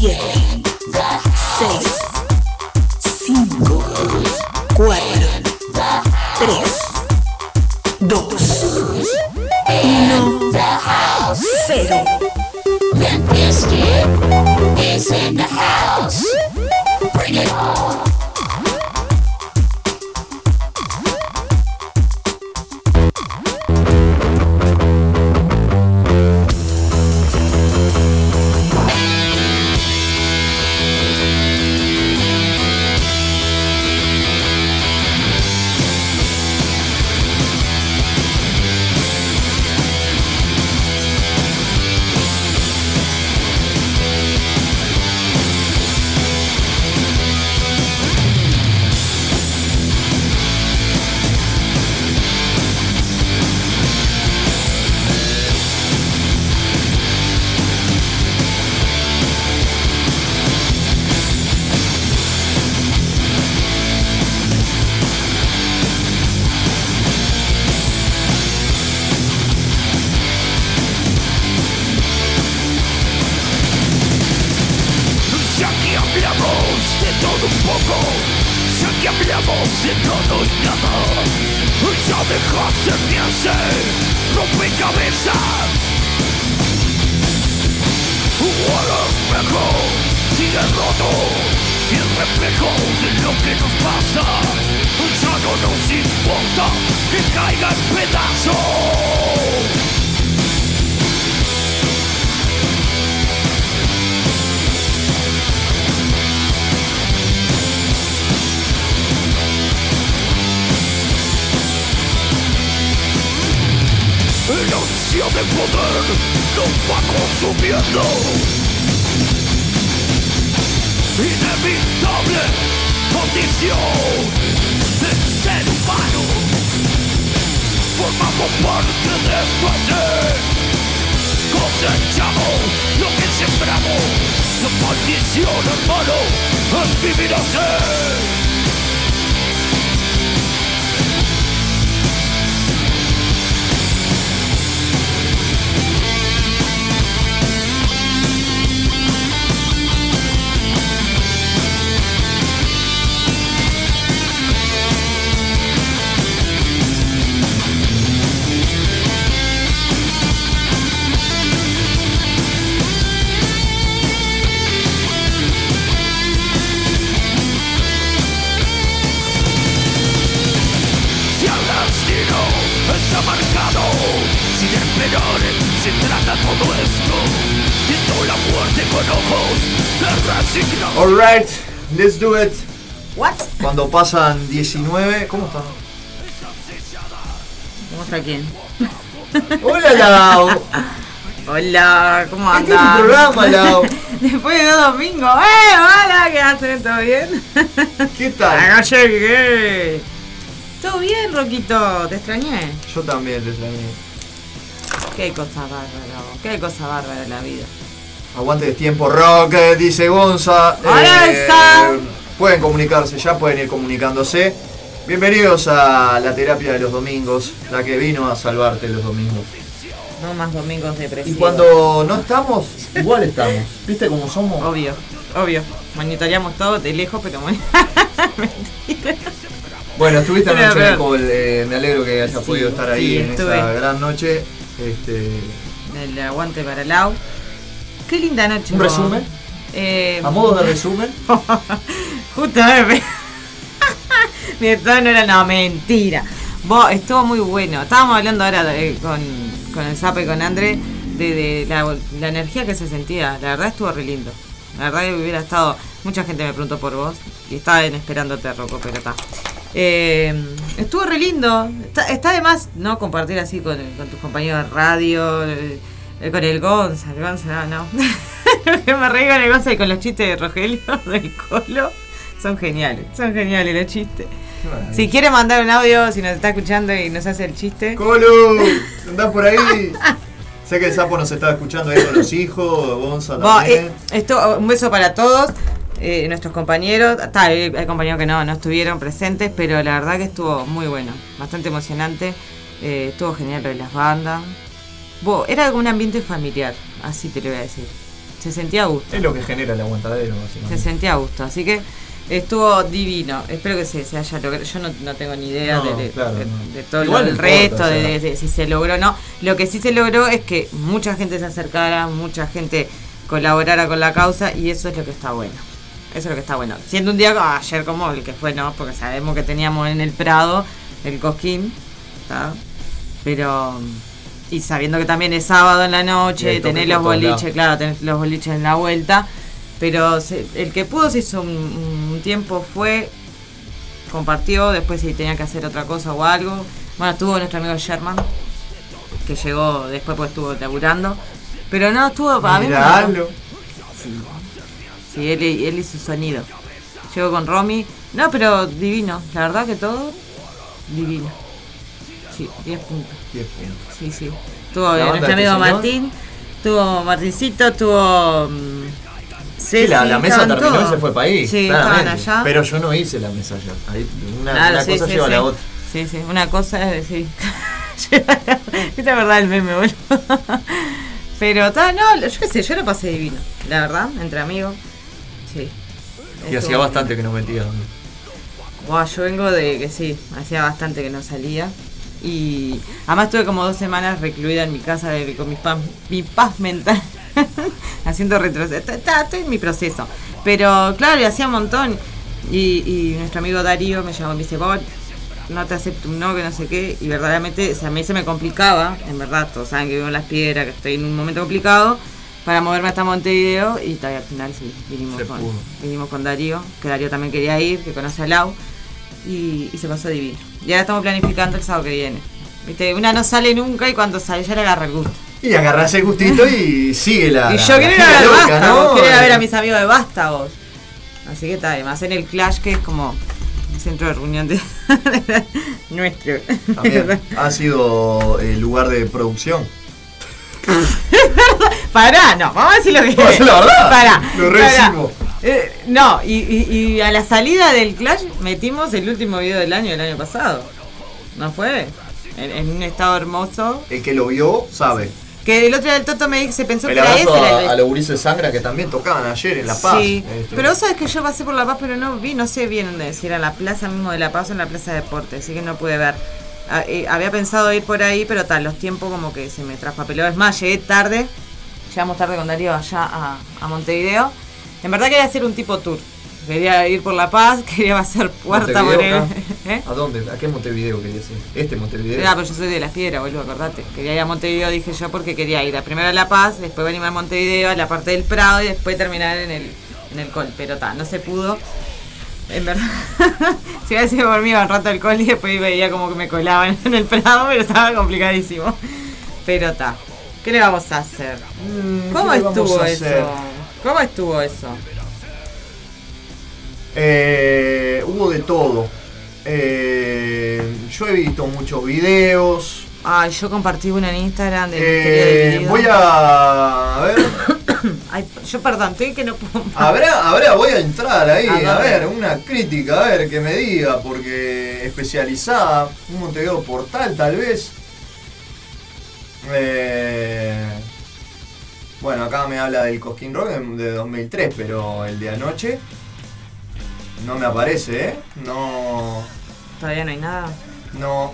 7, Cuando pasan 19. ¿Cómo están? ¿Cómo está quién? Hola, Lau. Hola, ¿cómo Este es andas? tu programa, Lau. Después de dos domingos. ¡Eh! Hola, ¿qué hacen? ¿Todo bien? ¿Qué tal? No llegué. ¿Todo bien, Roquito? ¿Te extrañé? Yo también te extrañé. Qué cosa bárbara, vos, qué cosa bárbara la vida. Aguante de tiempo rock, eh, dice Gonza. Hola, Elsa. Pueden comunicarse, ya pueden ir comunicándose. Bienvenidos a la terapia de los domingos, la que vino a salvarte los domingos. No más domingos Y depresivos. cuando no estamos, igual estamos. ¿Viste cómo somos? Obvio, obvio. Monitoreamos todo de lejos, pero Mentira. Bueno, estuviste Pero, anoche el pero- call, eh, me alegro que hayas Sí, podido estar ahí sí, en esa gran noche. Este, El aguante para Lau. Qué linda noche. ¿Un resumen? Eh, a modo de resumen, Justo me pe- Mi tono era no, mentira. Vos, estuvo muy bueno. Estábamos hablando ahora de- con, con el Zape y con André de, de la, la energía que se sentía. La verdad estuvo re lindo. La verdad que hubiera estado. Mucha gente me preguntó por vos. Y estaban esperándote, Rocco, pero está. Eh, estuvo re lindo. Está, está de más, ¿no? Compartir así con, con tus compañeros de radio. eh, con el Gonza. El Gonza, no, no. que me reí con el Gonza y con los chistes de Rogelio del Colo. Son geniales. Son geniales los chistes. Si quiere mandar un audio, si nos está escuchando y nos hace el chiste. Colo, andás por ahí. sé que el sapo nos estaba escuchando ahí con los hijos, Gonza Vos, también. eh, esto, un beso para todos, eh, nuestros compañeros. Está, hay, hay compañeros que no, no estuvieron presentes, pero la verdad que estuvo muy bueno, bastante emocionante. eh, estuvo genial lo de las bandas. Era un ambiente familiar, así te lo voy a decir. Se sentía a gusto. Es lo que genera el aguantadero, Se sentía a gusto. Así que estuvo divino. Espero que se, se haya logrado. Yo no, no tengo ni idea No, de, de- claro, de- no. de todo Igual lo- no el resto, importa, de, si se logró o no. Lo que sí se logró es que mucha gente se acercara, mucha gente colaborara con la causa y eso es lo que está bueno. Eso es lo que está bueno. Siendo un día ayer como el que fue, ¿no? Porque sabemos que teníamos en el Prado el Cosquín. Pero. Y sabiendo que también es sábado en la noche, por los boliches, claro, tener los boliches en la vuelta. Pero se- el que pudo se hizo un, un tiempo, fue, compartió, después si tenía que hacer otra cosa o algo. Bueno, estuvo nuestro amigo Sherman, que llegó después porque estuvo laburando. Pero no, estuvo para mí. Miralo. Sí, él, y- él y su sonido. Llegó con Romy. No, pero divino. La verdad que todo divino. Sí, 10 puntos. 10 puntos. Sí, sí. Tuvo nuestro amigo. Martín, tuvo Martincito, tuvo. mm, Sí, la, la mesa terminó y todos. se fue para ahí. Sí, claramente. allá. Pero yo no hice la mesa ayer. Ahí una, Claro, una sí, cosa sí, lleva a la otra. Sí, sí, una cosa es decir. ¿Viste la verdad el meme, boludo? Pero está, no, yo qué sé, yo lo pasé divino, la verdad, entre amigos. Sí. Y hacía bastante que nos metíamos. Buah, yo vengo de que sí, hacía bastante que no salía. Y además estuve como dos semanas recluida en mi casa de- con mi paz, mi paz mental, haciendo retroceso. Estoy en mi proceso. Pero claro, y hacía un montón. Y, y nuestro amigo Darío me llamó y me dice, "Vos, no te acepto un no, que no sé qué. Y verdaderamente, o sea, a mí se me complicaba, en verdad, todos saben que vivo en las piedras, que estoy en un momento complicado, para moverme hasta Montevideo. Y todavía al final sí, vinimos Se con, pudo. vinimos con Darío, que Darío también quería ir, que conoce a Lau. Y, y se pasó divino. Y ahora estamos planificando el sábado que viene. Viste, una no sale nunca y cuando sale ya le agarra el gusto. Y agarrás el gustito y sigue la. y yo quiero ir a ver Vástagos, ¿no? quiero ir a ver a mis amigos de Vástagos. Así que está, además en el Clash que es como el centro de reunión de nuestro. También ha sido el lugar de producción. Pará, no, vamos a decir lo que la verdad. Pará. Lo pará. Eh, no, y, y- y a la salida del Clash metimos el último video del año, del año pasado. ¿No fue? En, en un estado hermoso. El que lo vio sabe. Que el otro día el Toto me dijo, se pensó que era ese. el- a, los de Sangra que también tocaban ayer en La Paz. Sí, Este, pero vos sabés que yo pasé por La Paz, pero no vi, no sé bien dónde, si era la plaza mismo de La Paz o en la plaza de deporte, así que no pude ver. Ah, eh, había pensado ir por ahí, pero tal, los tiempos como que se me traspapeló. Es más, llegué tarde, llegamos tarde con Darío allá a, a Montevideo. En verdad quería hacer un tipo tour. Quería ir por La Paz, quería hacer Puerta Montevideo, Morena. ¿Eh? ¿A dónde? ¿A qué Montevideo quería ir? Este Montevideo. Ah, pero yo soy de las piedras, boludo, acordate. Quería ir a Montevideo, dije yo, porque quería ir a primero a La Paz, después venirme a Montevideo, a la parte del Prado y después terminar en el, en el col. Pero ta, no se pudo. En verdad, si hubiera sido por mí iba un rato al col y después veía como que me colaban en el Prado, pero estaba complicadísimo. Pero ta, ¿qué le vamos a hacer? Mm, ¿Cómo ¿qué le vamos estuvo a eso? ¿Cómo estuvo eso? Eh, hubo de todo. Eh, yo he visto muchos videos. Ay, yo compartí una en Instagram de Eh, voy a, a ver. Ay, yo perdón, estoy que no puedo. Habrá, habrá, voy a entrar ahí, ¿A a, ver, una crítica, a ver, que me diga, porque especializada, un Montevideo Portal tal vez. Eh, bueno, acá me habla del Cosquín Rock de, de 2003, pero el de anoche no me aparece, ¿eh? No, Todavía no hay nada. no.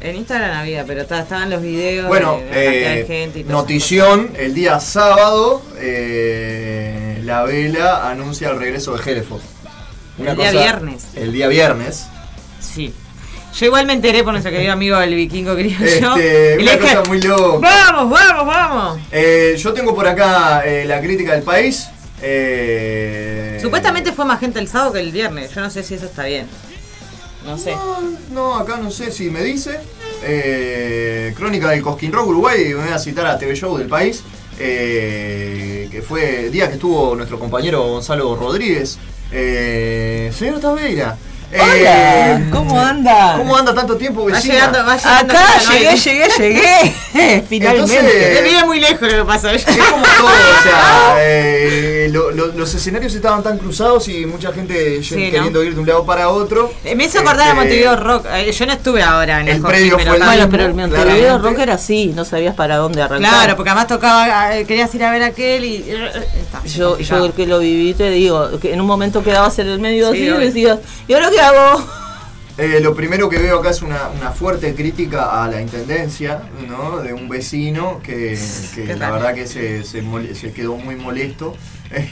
En Instagram había, pero ta- estaban los videos Bueno, de, eh, gente y todo notición, el día sábado, eh, la vela anuncia el regreso de Heleford. El día viernes. El día viernes. Sí. Yo igual me enteré por nuestro querido amigo el vikingo criollo. Este, y una le dije, cosa muy loca. vamos, vamos, vamos. Eh, yo tengo por acá eh, la crítica del país. eh, Supuestamente fue más gente el sábado que el viernes. Yo no sé si eso está bien. No sé. No, no, acá no sé si me dice. Eh, Crónica del Cosquín Rock Uruguay, me voy a citar a TV Show del país. que fue día que estuvo nuestro compañero Gonzalo Rodríguez. Eh, señor Taveira. Eh, ¿Cómo anda? ¿Cómo anda tanto tiempo, Va vecina? llegando, va llegando. Acá llegué, llegué, llegué. Finalmente. Entonces- Él vive muy lejos lo que pasa. Es como todo, o sea, eh, lo- lo- los escenarios estaban tan cruzados y mucha gente Sí, ye- ¿no? queriendo ir de un lado para otro. Eh, Me hizo acordar a Este, Montevideo Rock. Eh, Yo no estuve ahora en El el, predio Coquín, fue el Bueno, pero el Montevideo claramente. Rock era así, no sabías para dónde arrancar. Claro, porque además tocaba, eh, querías ir a ver aquel y. eh, está, Yo, complicado. yo que lo viví, te digo, que en un momento quedabas en el medio Sí, así y decías, ¿y ahora qué hago? Eh, lo primero que veo acá es una, una fuerte crítica a la intendencia, ¿no? De un vecino que, la verdad que se, se mole- se quedó muy molesto. Eh,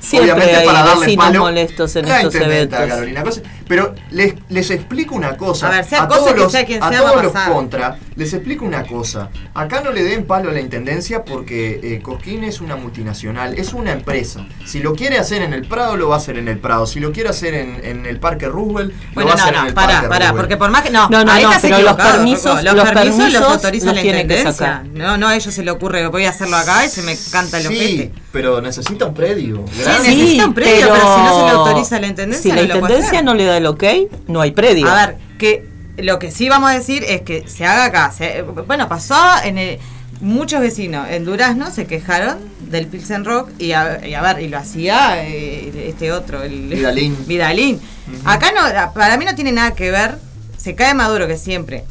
Siempre obviamente hay para darle palo molestos en la estos eventos. Carolina. Pero les, les explico una cosa. A ver, sea cosa todos que los, sea quien a sea, a todos los contra, les explico una cosa. Acá no le den palo a la intendencia porque eh, Cosquín es una multinacional, es una empresa. Si lo quiere hacer en el Prado, lo va a hacer en el Prado. Si lo quiere hacer en, en el Parque Roosevelt, Bueno, lo va a no, hacer en no, el pará, Parque pará, Roosevelt. porque por más que. No, No, no, ahí no, estás pero los permisos- los, los permisos, permisos los autoriza los la intendencia. No, no, a ellos se le ocurre, voy a hacerlo acá y se me canta el Sí, ojete. pero necesita un predio. Sí, necesita un predio, pero si no se le autoriza a la intendencia, Si la no lo puede intendencia hacer. no le da el ok, no hay predio. A ver, que lo que sí vamos a decir es que se haga acá. se- bueno, pasó en el, muchos vecinos en Durazno se quejaron del Pilsen Rock y a, y a ver, y lo hacía eh, este otro, el Vidalín. Vidalín. Acá no, para mí no tiene nada que ver. Se cae Maduro que siempre.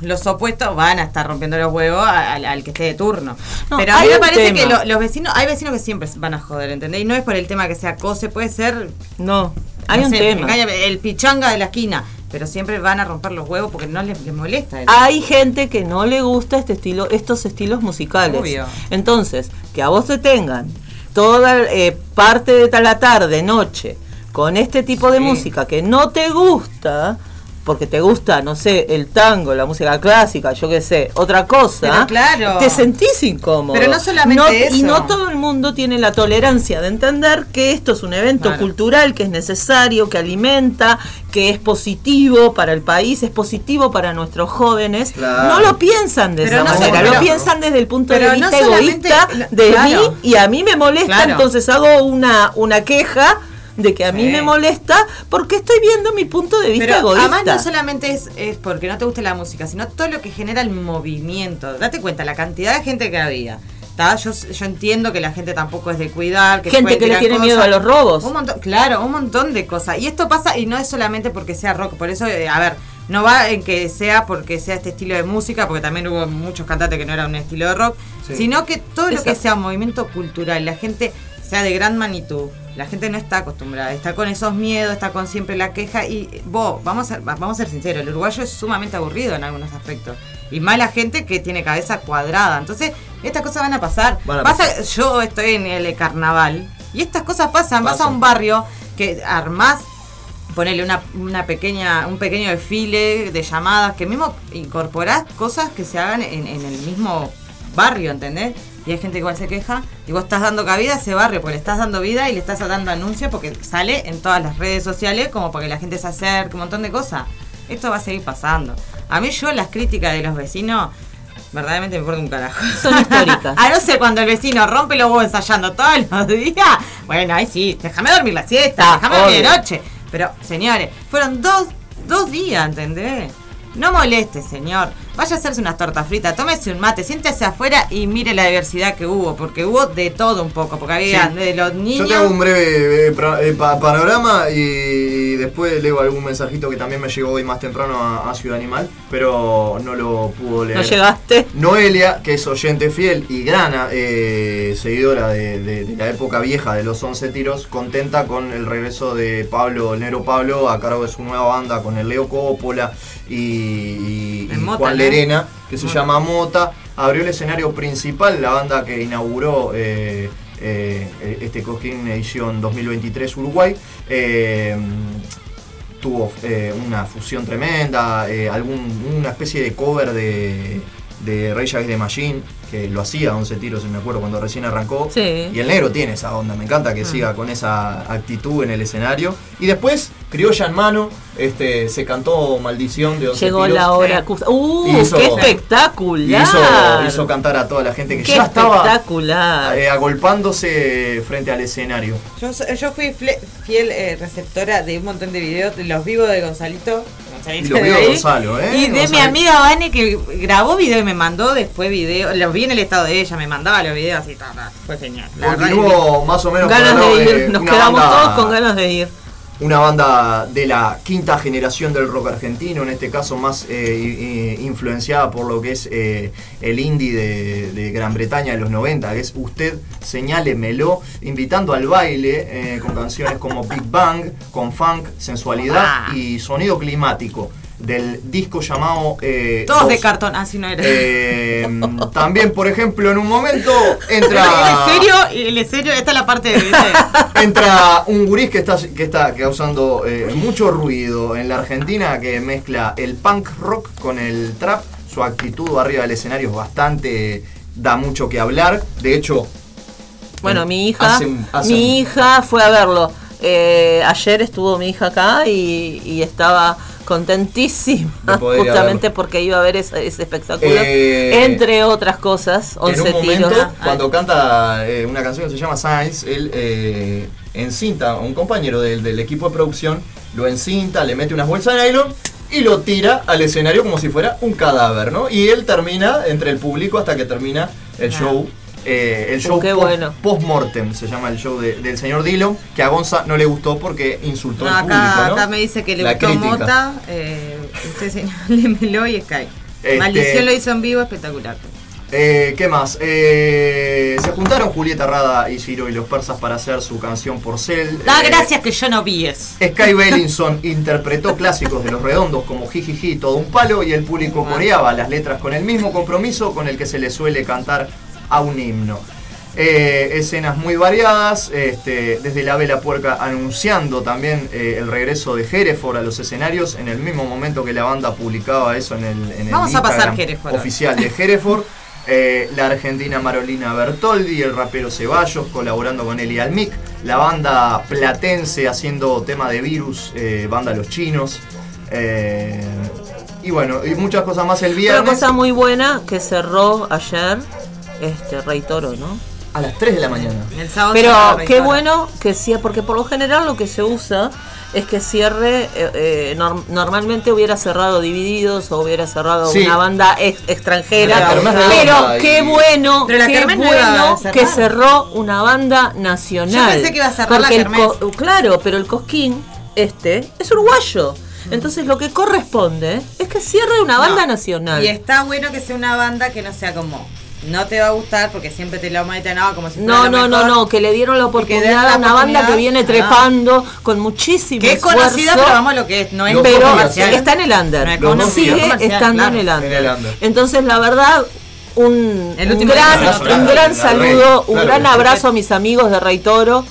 Los opuestos van a estar rompiendo los huevos al, al que esté de turno. No, Pero a mí hay me parece tema. que lo- los vecinos, hay vecinos que siempre van a joder, ¿entendés? Y no es por el tema que sea cose, puede ser No, hay no un sé, tema. el pichanga de la esquina. Pero siempre van a romper los huevos porque no les, les molesta. el- Hay gente que no le gusta este estilo, estos estilos musicales. Obvio. Entonces, que a vos te tengan toda eh, parte de la tarde, noche, con este tipo de música que no te gusta, porque te gusta, no sé, el tango, la música clásica, yo qué sé, otra cosa, Pero claro. te sentís incómodo. Pero no solamente Y eso. no todo el mundo tiene la tolerancia de entender que esto es un evento Claro. cultural, que es necesario, que alimenta, que es positivo para el país, es positivo para nuestros jóvenes. Claro. No lo piensan de Pero esa no manera, solo- lo piensan desde el punto de no vista egoísta de claro. mí y a mí me molesta, entonces hago una, una queja de que a mí Sí. me molesta porque estoy viendo mi punto de vista Pero egoísta. además no solamente es, es porque no te guste la música, sino todo lo que genera el movimiento. Date cuenta, la cantidad de gente que había. ¿tá? Yo, yo entiendo que la gente tampoco es de cuidar. Que Gente puede que le tiene miedo a los robos. Un montón, claro, un montón de cosas. Y esto pasa, y no es solamente porque sea rock, por eso, eh, a ver, no va en que sea porque sea este estilo de música, porque también hubo muchos cantantes que no era un estilo de rock, Sí. sino que todo lo que sea movimiento cultural, la gente sea de gran magnitud. La gente no está acostumbrada, está con esos miedos, está con siempre la queja y vos, vamos a ser, vamos a ser sinceros, el uruguayo es sumamente aburrido en algunos aspectos. Y más la gente que tiene cabeza cuadrada. Entonces, estas cosas van a pasar. Van a Pasa- yo estoy en el carnaval y estas cosas pasan. Vas a un barrio que armás, ponele una, una pequeña, un pequeño desfile de llamadas, que mismo incorporás cosas que se hagan en, en el mismo barrio, ¿entendés? Y hay gente que igual se queja y vos estás dando cabida a ese barrio, porque le estás dando vida y le estás dando anuncios porque sale en todas las redes sociales como para que la gente se acerque, un montón de cosas. Esto va a seguir pasando. A mí yo las críticas de los vecinos verdaderamente me importa un carajo. Son históricas. a no ser cuando el vecino rompe los huevos ensayando todos los días. Bueno, ahí sí, déjame dormir la siesta, déjame dormir de noche. Pero, señores, fueron dos, dos días, ¿entendés? No moleste, señor. Vaya a hacerse unas tortas fritas, tómese un mate, siéntese afuera y mire la diversidad que hubo, porque hubo de todo un poco, porque había Sí. de los Yo niños. te hago un breve eh, eh, pa- panorama y, después leo algún mensajito que también me llegó hoy más temprano a, a Ciudad Animal, pero no lo pudo leer. No llegaste. Noelia, que es oyente fiel y grana eh, seguidora de, de- de la época vieja de los 11 tiros, contenta con el regreso de Pablo, el negro Pablo, a cargo de su nueva banda con el Leo Coppola y, y- y En Mota, Juan ¿no? Lerena, que se Mota. llama Mota. Abrió el escenario principal, la banda que inauguró eh, eh, este Cosquín edición 2023 Uruguay. Eh, tuvo eh, una fusión tremenda, eh, algún, una especie de cover de, de Rage Against the Machine, que lo hacía 11 tiros, me acuerdo, cuando recién arrancó. Sí. Y el negro tiene esa onda, me encanta que siga con esa actitud en el escenario. Y después, criolla en mano, este, se cantó Maldición de 11 Llegó tiros. la hora. ¡Uh! Hizo- ¡Qué Y espectacular! hizo, hizo cantar a toda la gente que ¡Qué ya estaba espectacular! eh, agolpándose frente al escenario. Yo, fui fiel eh, receptora de un montón de videos de los vivos de Gonzalito. ¿Sí? Y lo vio ¿Sí? Gonzalo, ¿eh? Y de mi amiga Vane que grabó video y me mandó después video. Los vi en el estado de ella, me mandaba los videos así, ta, ta, fue genial. La Continuó más o menos Ganas de ir, nos quedamos banda- todos con ganas de ir. Una banda de la quinta generación del rock argentino, en este caso más eh, influenciada por lo que es eh, el indie de, de Gran Bretaña de los 90, que es Usted Señálemelo, invitando al baile eh, con canciones como Big Bang, con funk, sensualidad Ah. y sonido climático del disco llamado... eh, Todos de cartón, así no era. Eh, también, por ejemplo, en un momento entra... El serio, el serio, esta es la parte de. Entra un gurís que está, que está causando eh, mucho ruido en la Argentina, que mezcla el punk rock con el trap. Su actitud arriba del escenario es bastante. da mucho que hablar. De hecho, Bueno, mi hija, Hace un- hace mi un- hija fue a verlo. Eh, ayer estuvo mi hija acá y, y estaba contentísima justamente porque iba a ver ese, ese espectáculo Eh, entre otras cosas en 11 un momento, tiros cuando canta eh, una canción que se llama Science, él eh, encinta a un compañero del, del equipo de producción, lo encinta, le mete unas bolsas de nylon y lo tira al escenario como si fuera un cadáver, ¿no? Y él termina entre el público hasta que termina el show. Eh, el Uh, show post- bueno. post-mortem se llama el show de- del señor Dillon, que a Gonza no le gustó porque insultó No, al acá, público, ¿no? acá me dice que le La gustó crítica. Mota. Eh, usted señálemelo y Sky. Este- Maldición lo hizo en vivo, espectacular. Eh, ¿Qué más? Eh, se juntaron Julieta Rada y Ciro y los persas para hacer su canción Porcel. Da Eh, gracias que yo no vi eso. Sky Bellinson interpretó clásicos de los redondos como Jijiji, todo un palo y el público coreaba las letras con el mismo compromiso con el que se le suele cantar a un himno. Eh, escenas muy variadas, este, desde la vela puerca anunciando también eh, el regreso de Hereford a los escenarios en el mismo momento que la banda publicaba eso en el, en el Vamos a pasar Hereford. oficial de Hereford. Eh, la argentina Marolina Bertoldi, el rapero Ceballos colaborando con Eli Almic, la banda platense haciendo tema de virus, banda Los Chinos. y bueno, y muchas cosas más el viernes. cosa muy buena que cerró ayer este Rey Toro, ¿no? A las 3 de la mañana. El sábado Pero qué bueno que sí, porque por lo general lo que se usa es que cierre, eh, eh, norm- normalmente hubiera cerrado Divididos o hubiera cerrado Sí. una banda ex- extranjera, pero qué y- bueno, Pero la qué no bueno que cerró una banda nacional. Yo pensé que iba a cerrar la Porque Claro, pero el Cosquín, este, es uruguayo. Entonces lo que corresponde es que cierre una banda No. nacional. Y está bueno que sea una banda que no sea como. No te va a gustar porque siempre te lo meten no, como si fuera No, lo no, no, mejor. no, que le dieron la oportunidad la a una banda que viene Ah. trepando con muchísimo Que es conocida, pero vamos a lo que es. No es pero comercial. está en el under. No sigue estando claro. en el under. En el under. Entonces, la verdad, un, El un gran, un gran saludo, Rey, un claro, gran abrazo a mis amigos de Rey Toro.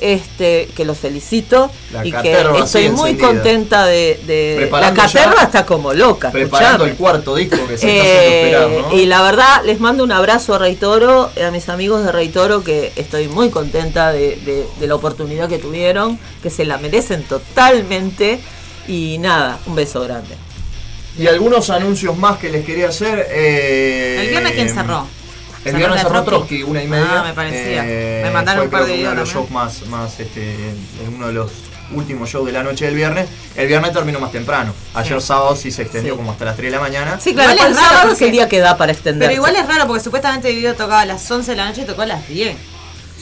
Este, que los felicito La y que estoy muy encendida. contenta de, de- la caterva ya- está como loca Preparando escuchame. el cuarto disco que se está Eh, haciendo esperar, ¿no? Y la verdad, les mando un abrazo a Rey Toro, a mis amigos de Rey Toro, que estoy muy contenta de, de- de la oportunidad que tuvieron, que se la merecen totalmente. Y nada, un beso grande. Y algunos anuncios más que les quería hacer. eh, ¿El viernes quién cerró? El ¿Cerró viernes cerró Trotsky? Una y media. Ah, me parecía. Eh, Me mandaron fue, un par creo de que uno de videos los shows más, más este, en uno de los últimos shows de la noche del viernes. El viernes terminó más temprano. Ayer sábado sí se extendió Sí. como hasta las 3 de la mañana. Sí, claro, Igual es el raro sábado es el día que da para extender. Pero igual es raro porque supuestamente el video tocaba a las 11 de la noche y tocó a las 10.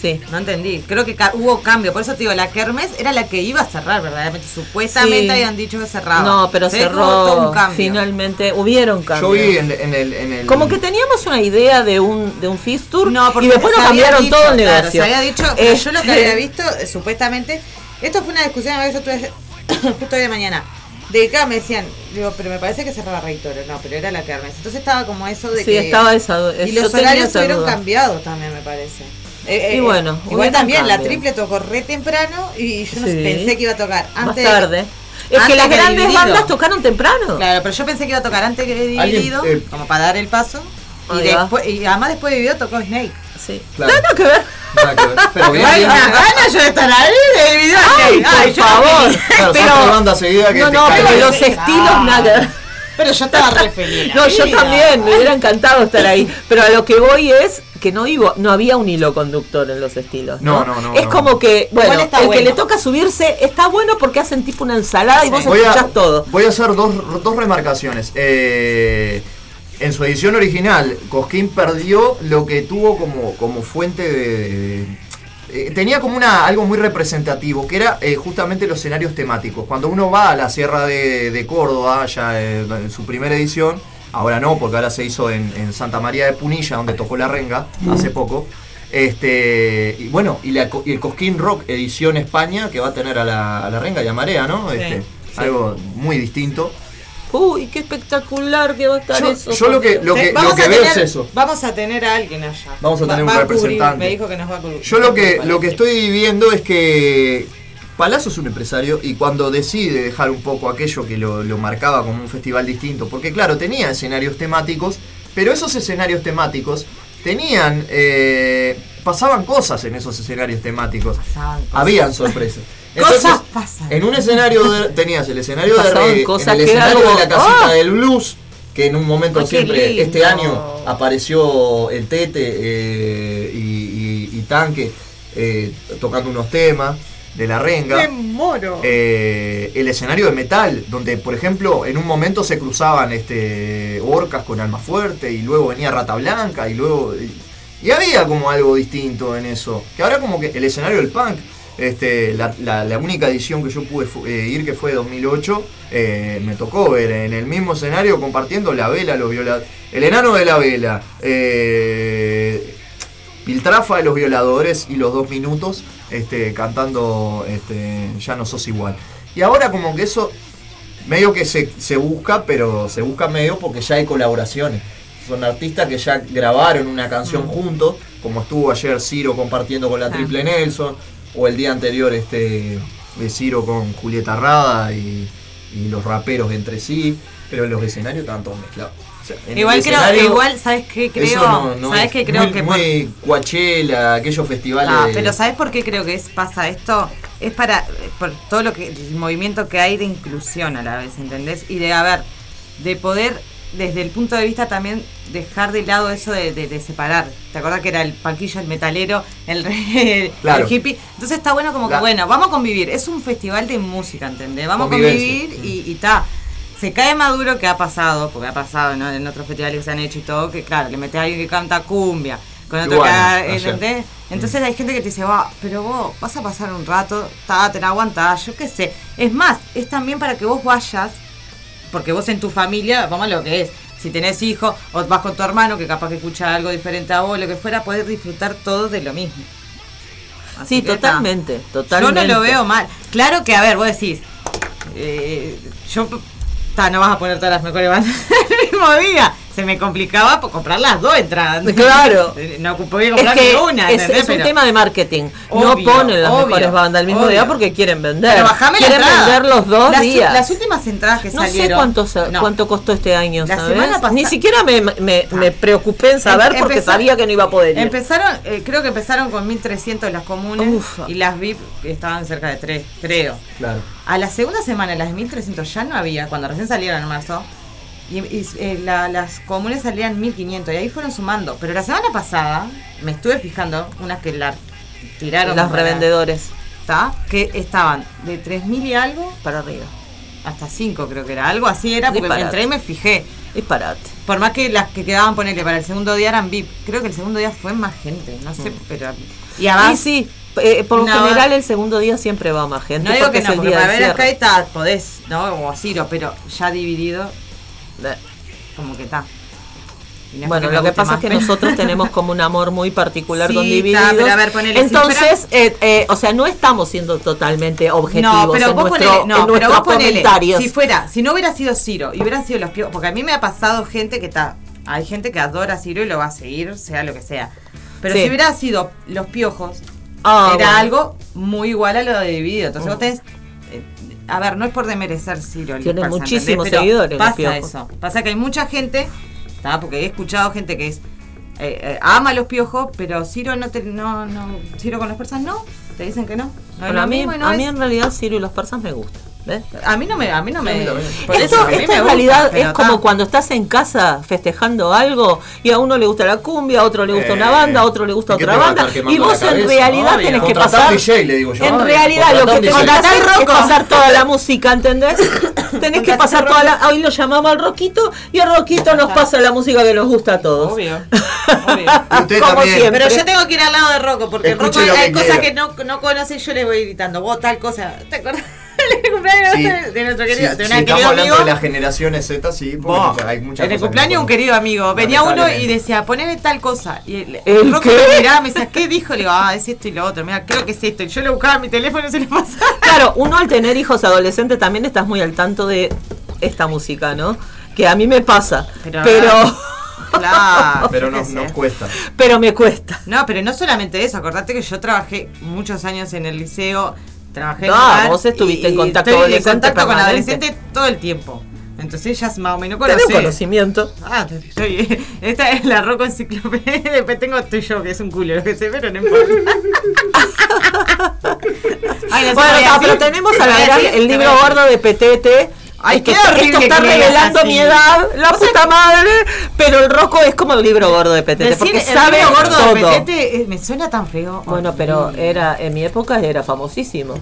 Sí. No entendí. Creo que ca- hubo cambio. Por eso te digo, la Kermés era la que iba a cerrar, verdaderamente. Supuestamente Sí. habían dicho que cerraba. No, pero Se cerró un cambio. finalmente. Hubieron Yo cambios. vi en, en el, en el- Como que teníamos una idea de un, de un Fistur No, porque y después había cambiaron dicho, todo el claro, negocio. se había dicho, pero yo lo que Este, había visto, eh, supuestamente, esto fue una discusión que yo tuve justo hoy de mañana. De acá me decían, digo, pero me parece que cerraba Rey Toro, no, pero era la Kermés. Entonces estaba como eso de Sí, que. estaba esa. Y yo los horarios duda. cambiados también, me parece. Eh, Y eh, bueno, igual también, la triple tocó re temprano y yo no Sí. pensé que iba a tocar Más antes. tarde. Es antes que las grandes Dividido. bandas tocaron temprano. Claro, pero yo pensé que iba a tocar antes que Dividido, eh, como para dar el paso. Y, después, y además después de Dividido tocó Snake. Sí. Claro. No, no, que ver. Nada que ver. Pero bien, Ay, bien, una gana yo de estar ahí video. Ay, Ay, por favor. tres bandas seguidas que no, no, pero los estilos nada. Pero yo estaba re feliz. No, yo también, me hubiera encantado estar ahí. Pero a lo que voy es que no iba, no había un hilo conductor en los estilos. No, No, no, no, Es no. como que, bueno, el bueno. que le toca subirse está bueno porque hacen tipo una ensalada y vos Voy a, escuchás todo. voy a hacer dos, dos remarcaciones. Eh, en su edición original, Cosquín perdió lo que tuvo como, como fuente de... eh, tenía como una algo muy representativo, que era eh, justamente los escenarios temáticos. Cuando uno va a la Sierra de, de Córdoba, ya eh, en su primera edición, ahora no, porque ahora se hizo en, en Santa María de Punilla, donde tocó la renga hace poco. Este, y bueno, y, la y el Cosquín Rock edición España, que va a tener a la, a la renga y a Marea, ¿no? Este, Algo muy distinto. Uy, qué espectacular que va a estar Yo, eso. yo lo que, lo que, lo veo tener- es eso. Vamos a tener a alguien allá. Vamos a tener un va cubrir, representante. me dijo que nos va a cubrir. Yo lo que, lo que estoy viendo es que Palazzo es un empresario y cuando decide dejar un poco aquello que lo, lo marcaba como un festival distinto, porque claro, tenía escenarios temáticos, pero esos escenarios temáticos tenían... eh, pasaban cosas en esos escenarios temáticos. Pasaban cosas. Habían sorpresas. Cosas pasan. En un escenario de- tenías el escenario de reggae, cosas en el escenario de la casita ¡ah! del blues, que en un momento siempre, lindo. este año apareció el Tete eh, y, y- y Tanque eh, tocando unos temas de la renga. Moro. Eh, el escenario de metal, donde por ejemplo en un momento se cruzaban este orcas con alma fuerte y luego venía rata blanca y luego y, había como algo distinto en eso. Que ahora como que el escenario del punk, este, la, única edición que yo pude eh, ir que fue 2008, eh, me tocó ver en el mismo escenario compartiendo la vela, los violadores, el enano de la vela, eh, Piltrafa de los violadores y los dos minutos este, cantando este, Ya no sos igual. Y ahora como que eso medio que se, se busca, pero se busca medio porque ya hay colaboraciones. Son artistas que ya grabaron una canción juntos, como estuvo ayer Ciro compartiendo con la Ah. Triple Nelson, o el día anterior este de Ciro con Julieta Rada y, y los raperos entre sí, pero en los escenarios estaban todos mezclados. O sea, Igual creo, escenario- igual, ¿sabes qué creo? no, no ¿Sabes es qué creo muy, que por- muy Coachella, aquellos festivales. Ah, de- pero ¿sabes por qué creo que es, pasa esto? Es para por todo lo que el movimiento que hay de inclusión a la vez, ¿entendés? Y de haber de poder desde el punto de vista también dejar de lado eso de, de- de separar. ¿Te acuerdas que era el panquillo, el metalero, el, el Claro. hippie? Entonces está bueno como que, bueno, vamos a convivir. Es un festival de música, ¿entendés? Vamos a convivir y y está. Se cae Maduro, que ha pasado, porque ha pasado ¿no? en otros festivales que se han hecho y todo, que claro, le mete a alguien que canta cumbia, con otro que ayer. ¿entendés? Entonces hay gente que te dice, va, pero vos vas a pasar un rato, ta, te la aguantás, yo qué sé. Es más, es también para que vos vayas, porque vos en tu familia, vamos a lo que es, si tenés hijos o vas con tu hermano que capaz que escucha algo diferente a vos, lo que fuera, podés disfrutar todo de lo mismo. Así Sí, ta. totalmente, Yo totalmente. no lo veo mal. Claro que, a ver, vos decís, eh, yo, ta, no vas a poner todas las mejores bandas el mismo día. Se me complicaba por comprar las dos entradas. Claro. No podía Es comprar que ni una. es, es un Pero- tema de marketing. Obvio, no ponen las obvio, mejores bandas el mismo obvio. día porque quieren vender. Pero bajame la quieren entrada. vender los dos las, días. Las últimas entradas que no sé salieron. cuánto, sa- No. cuánto costó este año, La ¿sabes? semana pasada- Ni siquiera me, me, me preocupé en saber Em- porque empezó- sabía que no iba a poder ir. Empezaron, eh, creo que empezaron con 1300 las comunes y las VIP estaban cerca de 3, creo. Claro. A la segunda semana, las de 1300 ya no había, cuando recién salieron en marzo. Y, y, eh, la- las comunes salían 1500 y ahí fueron sumando. Pero la semana pasada me estuve fijando, unas que la tiraron. Los para- revendedores ¿tá? Que estaban de 3000 y algo para arriba. hasta 5, creo que era. Algo así era, porque Disparate. entré y me fijé. Disparate. Por más que las que quedaban, ponerle para el segundo día eran VIP. Creo que el segundo día fue más gente, no sé, pero. Y además. sí, eh, por lo No, general el segundo día siempre va más gente. no digo que es no, porque para ver acá está, podés, ¿no? O Ciro, pero ya dividido, Eh, como que está. No Bueno, lo que pasa más, es que pero- nosotros tenemos como un amor muy particular Sí, con Divididos. pero a ver, ponele, si Entonces, eh, eh, o sea, no estamos siendo totalmente objetivos No, pero en, vos nuestro, ponele, no, en pero vos ponele, si fuera, si no hubiera sido Ciro y hubieran sido los piojos, porque a mí me ha pasado gente que está, hay gente que adora a Ciro y lo va a seguir, sea lo que sea. Pero Sí. si hubiera sido los piojos, Ah, era bueno. algo muy igual a lo de dividido. Entonces vos tenés. A ver, no es por demerecer Ciro. Tiene muchísimos seguidores, Pasa eso. Pasa que hay mucha gente, ¿tá? porque he escuchado gente que es. eh, eh, ama los piojos, pero Ciro no te, no, no, Ciro con los persas no, te dicen que no. Bueno, a mí, mismo no a mí en realidad Ciro y los persas me gustan. ¿Ves? A mí no me, a mí no me. eso, Esto, esto me en gusta, realidad es como está. cuando estás en casa festejando algo y a uno le gusta la cumbia, a otro le gusta una Eh, banda, a otro le gusta ¿y qué otra banda y vos en realidad Obvio. tenés que pasar un DJ, le digo yo. en Obvio. realidad lo que un te DJ. van a hacer es pasar toda la música, ¿entendés? Tenés que pasar toda la hoy lo llamamos al roquito y el roquito nos pasa la música que nos gusta a todos. Obvio. Obvio. Pero yo tengo que ir al lado de Rocco, porque Rocco hay que cosas que no, no conoce y yo le voy gritando. Vos tal cosa. ¿Te acordás cumpleaños Sí. de nuestro querido, Sí, de sí, una estamos querido hablando amigo? de las generaciones Z, sí, porque Vos, hay muchas en el cumpleaños un querido amigo, venía uno y decía, ponele tal cosa. Y el, ¿El qué? me miraba, me decía, ¿qué dijo? Le digo, ah, es esto y lo otro. Mira, creo que es esto. Y yo le buscaba mi teléfono y se lo pasaba. Claro, uno al tener hijos adolescentes también estás muy al tanto de esta música, ¿no? Que a mí me pasa, Pero- pero Claro. Pero nos, nos cuesta. pero me cuesta. No, pero no solamente eso, acordate que yo trabajé muchos años en el liceo, trabajé No, vos estuviste en contacto estoy en adolescente contacto con adolescentes todo el tiempo. Entonces ya más o menos Tenés conocés. conocimiento. Ah, estoy, esta es la roco enciclopedia, después tengo estoy yo, que es un culo, lo que sé, pero no importa. Ay, no sé Bueno, no, pero tenemos a la gran, el libro gordo de Petete. Ay, esto, qué horrible esto está que revelando así. mi edad, la Vos puta madre. Pero el roco es como el libro gordo de Petete, Decir porque el sabe libro gordo todo. de Petete eh, me suena tan feo. Bueno, pero era en mi época era famosísimo.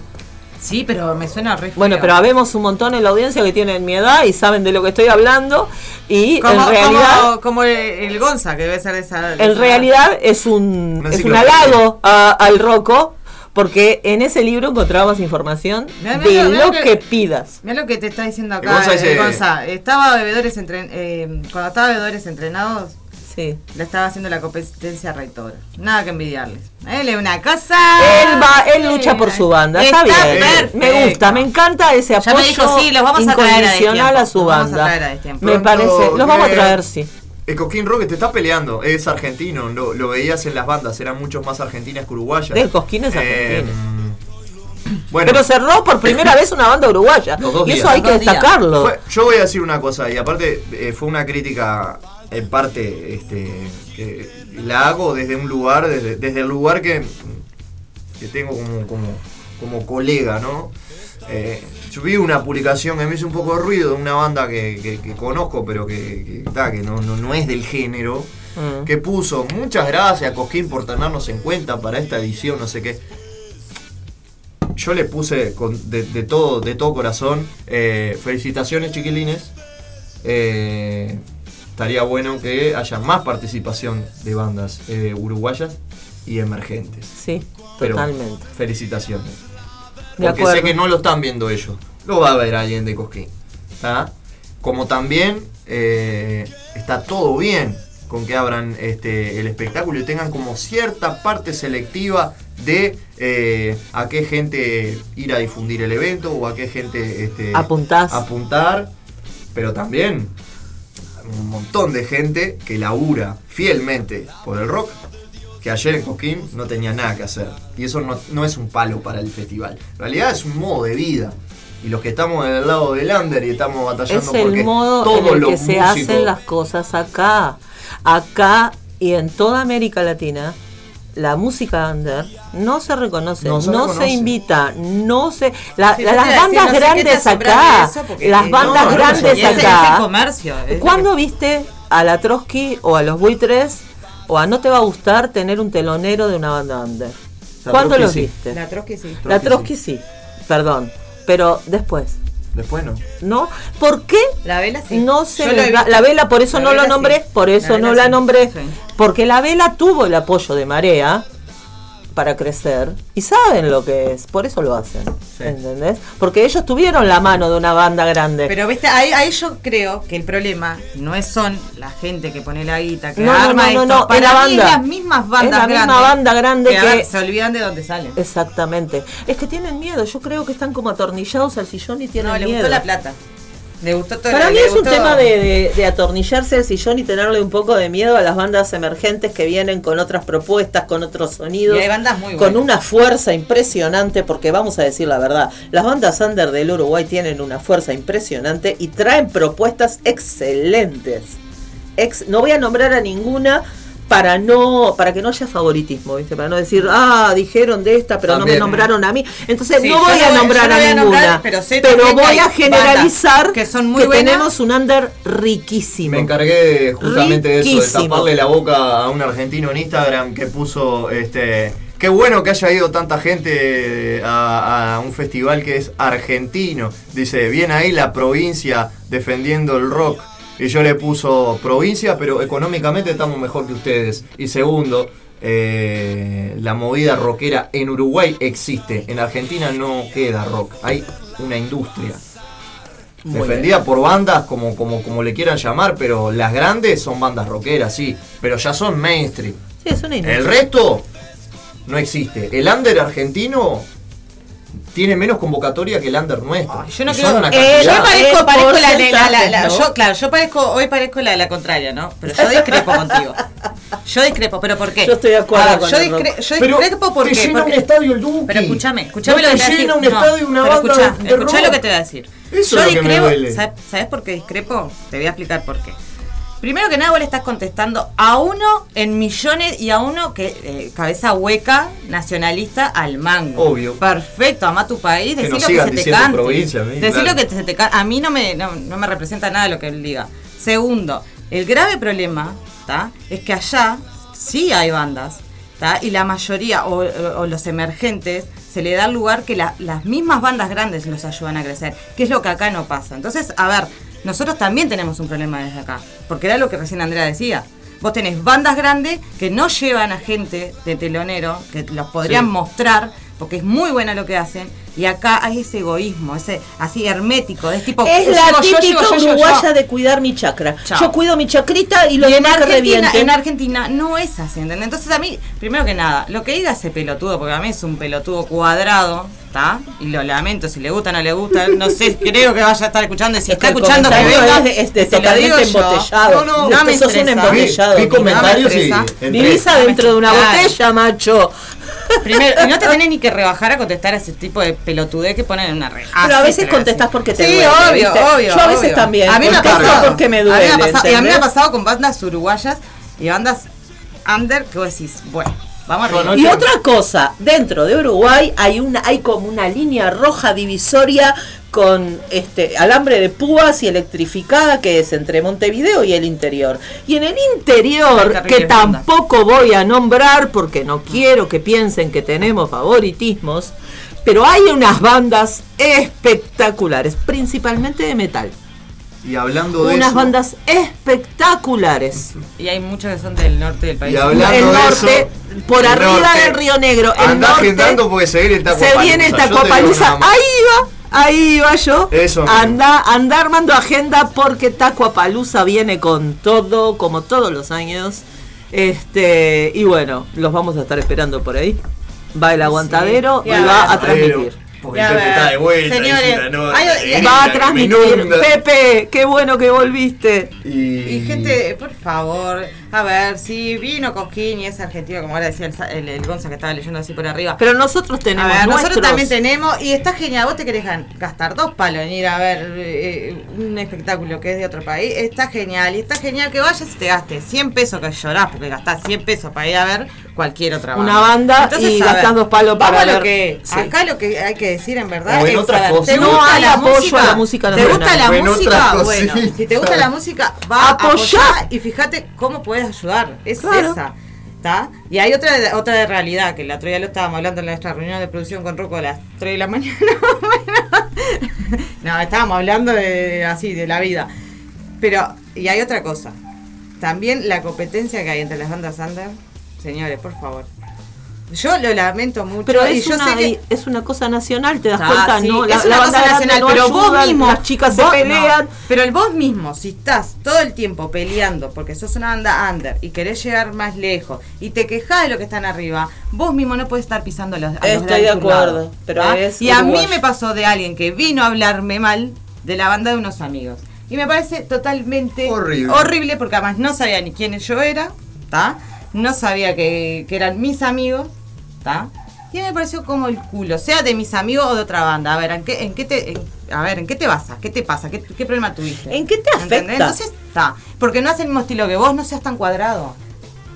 Sí, pero me suena re feo. Bueno, pero habemos un montón en la audiencia que tienen mi edad y saben de lo que estoy hablando y como, en realidad como, como el, el Gonza, que debe ser esa. de en esa- realidad es un, es un halago a- al Rocco porque en ese libro encontrabas información Mirá, de mirá, lo que- que pidas. Mira lo que te está diciendo acá, Gonza el dice- Gonza. Estaba bebedores entren, eh, cuando estaba bebedores entrenados, Sí. le estaba haciendo la competencia a Reitor. Nada que envidiarles. Él es una casa. Él va, él lucha por su banda, está, bien. perfecto. Me gusta, me encanta ese Ya apoyo me dijo, sí, los vamos a traer a incondicional destiempo, a su los vamos a banda. traer a destiempo. Me parece, los vamos a eh, traer, sí. El Coquín Rock te está peleando, es argentino, lo, lo veías en las bandas, eran muchos más argentinas que uruguayas. El Cosquín es Eh, argentino. bueno, Pero cerró por primera vez una banda uruguaya. Y días. eso hay que destacarlo. fue- yo voy a decir una cosa, y aparte eh, fue una crítica en parte este, que la hago desde un lugar, desde, desde el lugar que, que tengo como, como, como colega, ¿no? Eh, yo vi una publicación que me hizo un poco de ruido de una banda que, que- que conozco, pero que, que, ta, que no, no, no es del género. Mm. que puso muchas gracias Cosquín por tenernos en cuenta para esta edición, no sé qué. Yo le puse con- de, de todo, de todo corazón. eh, felicitaciones chiquilines. Eh, estaría bueno que haya más participación de bandas eh, uruguayas y emergentes. Sí, Pero totalmente. felicitaciones. Porque sé que no lo están viendo ellos. Lo va a ver alguien de Cosquín. ¿tá? Como también eh, está todo bien con que abran este, el espectáculo y tengan como cierta parte selectiva de eh, a qué gente ir a difundir el evento o a qué gente este, Apuntás. apuntar. Pero también un montón de gente que labura fielmente por el rock que ayer en Coquín no tenía nada que hacer. Y eso no, no es un palo para el festival. En realidad es un modo de vida. Y los que estamos del lado del under y estamos batallando Es porque el modo todos en el que se músicos- hacen las cosas acá. Acá y en toda América Latina, la música under no se reconoce, No no se invita, no se. la- Sí, la- yo las decir, bandas no sé grandes acá, las bandas no, no, grandes Y ese- ese acá. comercio. es ¿Cuándo que- viste a la Trotsky o a los buitres o a no te va a gustar tener un telonero de una banda under? La ¿Cuándo Trotsky los sí. viste? La Trotsky sí. La Trotsky Trotsky sí, perdón, pero después, Después no. ¿no? ¿Por qué La vela sí. no se da- visto. la vela por eso La no lo nombré sí. por eso La no la sí. nombré Sí. porque la vela tuvo el apoyo de marea para crecer y saben lo que es por eso lo hacen Sí. ¿entendés? porque ellos tuvieron la mano de una banda grande Pero viste, ahí, ahí yo creo que el problema no es son la gente que pone la guita, que No, arma no, no, esto. no, Para la banda. las mismas bandas Es la misma grandes banda grande que- se olvidan de dónde salen. exactamente es que tienen miedo yo creo que están como atornillados al sillón y tienen No, le miedo gustó la plata. Le gustó todo Para mí es un tema de, de- de atornillarse el sillón y tenerle un poco de miedo a las bandas emergentes que vienen con otras propuestas, con otros sonidos. Y hay bandas muy Con buenas. una fuerza impresionante, porque vamos a decir la verdad, las bandas under del Uruguay tienen una fuerza impresionante y traen propuestas excelentes. Ex- no voy a nombrar a ninguna para no para que no haya favoritismo, ¿viste? Para no decir, ah, dijeron de esta, pero no me nombraron a mí. Entonces Sí, no voy a nombrar a voy a ninguna. nombrar, pero sé que voy a generalizar que son muy buenas. tenemos un under riquísimo. Me encargué justamente de eso, de taparle la boca a un argentino en Instagram que puso este. Qué bueno que haya ido tanta gente a, a un festival que es argentino. Dice, bien ahí la provincia defendiendo el rock. Y yo le puso provincia, pero económicamente estamos mejor que ustedes. Y segundo, eh, la movida rockera en Uruguay existe. En Argentina no queda rock. Hay una industria. Muy Defendida por bandas como, como, como le quieran llamar, pero las grandes son bandas rockeras, sí, pero ya son mainstream. Sí, es una industria. El resto no existe. El under argentino tiene menos convocatoria que el under nuestro. Yo no creo. Eh, yo parezco, Eh, parezco la, la- la- la- porcentajes, ¿no? yo, claro, yo parezco, hoy parezco la de la contraria, ¿no? Pero yo discrepo contigo. Yo discrepo, pero ¿por qué? Yo estoy de acuerdo A ver, con yo, el rock. discre- yo Pero discrepo ¿por te llena Porque- un estadio el Duki. Pero escúchame, escúchame No lo que te te voy a llena decir. un No, estadio una pero banda escuchá, de escuchá rock. lo que te voy a decir. Eso es yo lo que me discrepo, duele. ¿sabes, sabes por qué discrepo? Te voy a explicar por qué. Primero que nada, vos le estás contestando a uno en millones y a uno que eh, cabeza hueca, nacionalista al mango. Obvio. Perfecto, ama tu país, decí lo que se te cante. provincia, a mí, Decí claro. lo que se te cante. A mí no me, no, no me representa nada lo que él diga. Segundo, el grave problema ¿tá? es que allá sí hay bandas. ¿tá? Y la mayoría, o, o los emergentes, se le da el lugar que la- las mismas bandas grandes los ayudan a crecer, que es lo que acá no pasa. Entonces, a ver, nosotros también tenemos un problema desde acá, porque era lo que recién Andrea decía. Vos tenés bandas grandes que no llevan a gente de telonero, que los podrían Sí. mostrar, porque es muy buena lo que hacen, y acá hay ese egoísmo, ese así hermético, es tipo... Es yo la yo típica llego, yo llego, uruguaya yo. de cuidar mi chakra. Chao. Yo cuido mi chacrita y lo Y en demás que Argentina, en Argentina no es así, ¿entendés? Entonces a mí, primero que nada, lo que diga ese pelotudo, porque a mí es un pelotudo cuadrado, ¿está? Y lo lamento, si le gusta o no le gusta, no sé, creo que vaya a estar escuchando, y si Es está escuchando que venga, es de- es de te lo totalmente digo yo. embotellado. No, no, no me sos un embotellado. No me comentarios y entre- Vivís adentro de una Claro. botella, macho. Primero, y no te tenés ni que rebajar a contestar a ese tipo de pelotudez que ponen en una red. Pero a veces contestás porque te Sí, duele, obvio, ¿viste? obvio. Yo a veces obvio. también A mí me ha pasado porque me A mí me ha duele, pasado- y a mí me ha pasado con bandas uruguayas y bandas under que vos decís, bueno, vamos arriba. Y otra cosa, dentro de Uruguay hay una, hay como una línea roja divisoria con este alambre de púas y electrificada que es entre Montevideo y el interior. Y en el interior, que tampoco voy a nombrar porque no quiero que piensen que tenemos favoritismos, pero hay unas bandas espectaculares, principalmente de metal. Y hablando de Unas eso, bandas espectaculares. Y hay muchos que son del norte del país. Y hablando el de norte, eso, por el arriba norte. del Río Negro, el Andá norte, agendando porque se viene el Taco se viene el. Ahí va, ahí va yo. Eso anda, anda armando agenda porque Tacuapalusa viene con todo, como todos los años. Este, y bueno, los vamos a estar esperando por ahí. Va el aguantadero Sí, y va a transmitir. Porque Ya el Pepe está de vuelta, Señores, una nota hay- Va a transmitir. Pepe, qué bueno que volviste. Y, Y gente, por favor, a ver, si vino Cosquín y es argentino, como ahora decía el, Sa- el, el Gonza que estaba leyendo así por arriba. Pero nosotros a tenemos ver, nosotros también tenemos, y está genial, vos te querés gastar dos palos en ir a ver eh, un espectáculo que es de otro país, está genial, y está genial que vayas y te gastes 100 pesos que llorás, porque gastás 100 pesos para ir a ver cualquier otra banda. Una banda y a gastás dos palos para vamos a lo ver- que, sí. acá lo que hay que decir en verdad O en es, otras a ver, cosas. ¿te No gusta hay la apoyo música? a la música ¿Te gusta la O música? Bueno, si te gusta la música, va a apoyar y fíjate cómo puedes ayudar. Es Claro. esa. ¿Está? Y hay otra otra de realidad, que el otro día lo estábamos hablando en nuestra reunión de producción con Rocco a las 3 de la mañana. no, estábamos hablando de así, de la vida. Pero, y hay otra cosa. También la competencia que hay entre las bandas under. Señores, por favor. Yo lo lamento mucho. Pero y es yo una, sé que, es una cosa nacional, te das Ah, cuenta, sí, ¿no? es una cosa banda nacional, no pero vos mismo. Las chicas se vos- pelean. no, pero el vos mismo, si estás todo el tiempo peleando porque sos una banda under y querés llegar más lejos y te quejás de lo que están arriba, vos mismo no puedes estar pisando los, a los Estoy de lado, acuerdo, pero ¿ah? es Y a mí me pasó de alguien que vino a hablarme mal de la banda de unos amigos. Y me parece totalmente Horrible. horrible porque además no sabía ni quiénes yo era, ¿está? No sabía que, que eran mis amigos, ¿está? Y me pareció como el culo, sea de mis amigos o de otra banda. A ver, ¿en qué, en qué te, en- a ver, ¿en qué te basas? ¿Qué te pasa? ¿Qué, qué problema tuviste? ¿En qué te ¿Entendés? afecta? Entonces, está. Porque no hace el mismo estilo que vos, no seas tan cuadrado.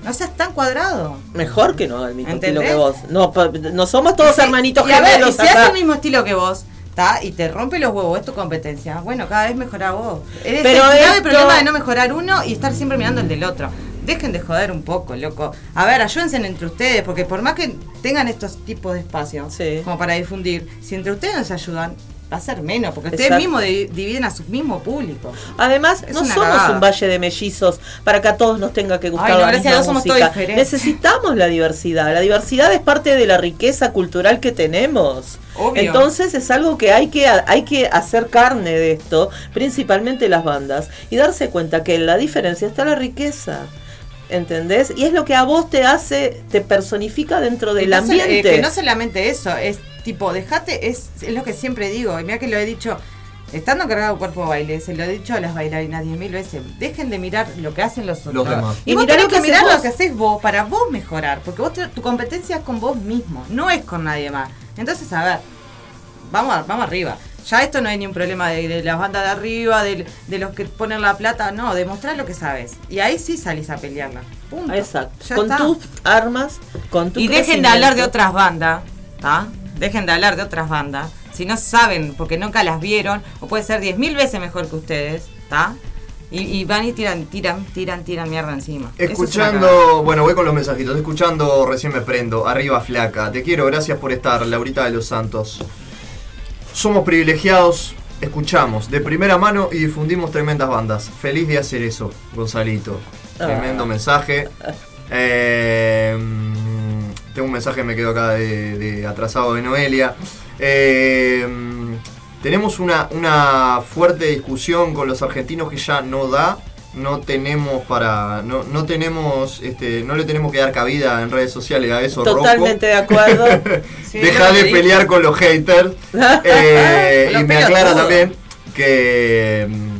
No seas tan cuadrado. Mejor que no haga el mismo ¿Entendés? estilo que vos. No, no somos todos hermanitos y gemelos y si hace el mismo estilo que vos, ¿está? Y te rompe los huevos, es tu competencia. Bueno, cada vez mejorá vos. Eres Pero el grave esto- problema de no mejorar uno y estar siempre mirando el del otro. Dejen de joder un poco, loco. A ver, ayúdense entre ustedes, porque por más que tengan estos tipos de espacios Sí. como para difundir, si entre ustedes nos ayudan, va a ser menos, porque ustedes Exacto. mismos di- dividen a su mismo público. Además, Es no somos cagada. un valle de mellizos para que a todos nos tenga que gustar Ay, no, la gracias a misma somos todos música. diferentes. Necesitamos la diversidad. La diversidad es parte de la riqueza cultural que tenemos. Obvio. Entonces es algo que hay que hay que hacer carne de esto, principalmente las bandas, y darse cuenta que en la diferencia está la riqueza. ¿Entendés? Y es lo que a vos te hace, te personifica dentro del no sol- eh, ambiente. que no solamente eso, es tipo, dejate, es, es lo que siempre digo, y mira que lo he dicho, estando cargado cuerpo de baile, se lo he dicho a las bailarinas diez mil veces, dejen de mirar lo que hacen los otros. Los. Y, Y vos tenés lo que mirar vos. lo que haces vos para vos mejorar, porque vos te- tu competencia es con vos mismo, no es con nadie más. Entonces, a ver, vamos, a- vamos arriba. Ya esto no hay ni un problema de, de las bandas de arriba, de, de los que ponen la plata, no, demostrar lo que sabes. Y ahí sí salís a pelearla. Punto. Exacto. Ya con está. tus armas, con tu Y dejen de hablar de otras bandas, ¿tá? Dejen de hablar de otras bandas. Si no saben, porque nunca las vieron, o puede ser 10.000 veces mejor que ustedes, ¿está? Y, y van y tiran, tiran, tiran, tiran mierda encima. Es. Escuchando, bueno, voy con los mensajitos. Escuchando, recién me prendo. Arriba, flaca. Te quiero, gracias por estar, Laurita de los Santos. Somos privilegiados, escuchamos de primera mano y difundimos tremendas bandas. Feliz de hacer eso, Gonzalito. Tremendo Ah. mensaje. Eh, mm, tengo un mensaje que me quedo acá de, de atrasado de Noelia. Eh, mm, tenemos una, una fuerte discusión con los argentinos que ya no da. No tenemos para. No, no tenemos. Este, no le tenemos que dar cabida en redes sociales a eso, Rocco. Totalmente de acuerdo. Sí, Deja de pelear con los haters. Eh, Los y me aclara también que. mm,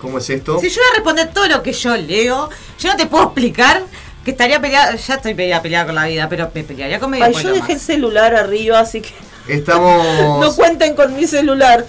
¿Cómo es esto? Si yo voy a responder todo lo que yo leo, yo no te puedo explicar que estaría peleada, ya estoy peleada, peleada con la vida, pero me pelearía con medio Ay, pueblo yo dejé el celular arriba, así que Estamos. no cuenten con mi celular.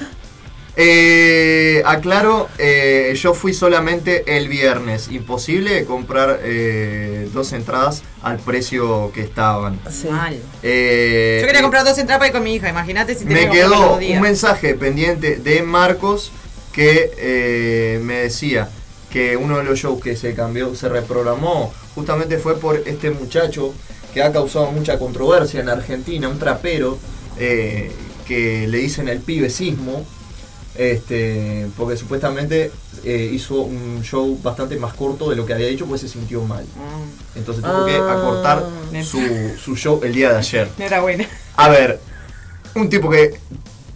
Eh, aclaro, eh, yo fui solamente el viernes. Imposible comprar eh, dos entradas al precio que estaban. Sí. Mal. Eh, Yo quería comprar dos entradas para ir con mi hija, imagínate si tenía Me quedó un mensaje pendiente de Marcos que eh, me decía que uno de los shows que se cambió, se reprogramó, justamente fue por este muchacho que ha causado mucha controversia en Argentina, un trapero eh, que le dicen el pibe sismo, este, porque supuestamente eh, hizo un show bastante más corto de lo que había dicho, pues se sintió mal. Mm, Entonces tuvo que Ah. acortar su, su show el día de ayer. no era buena. A ver, un tipo que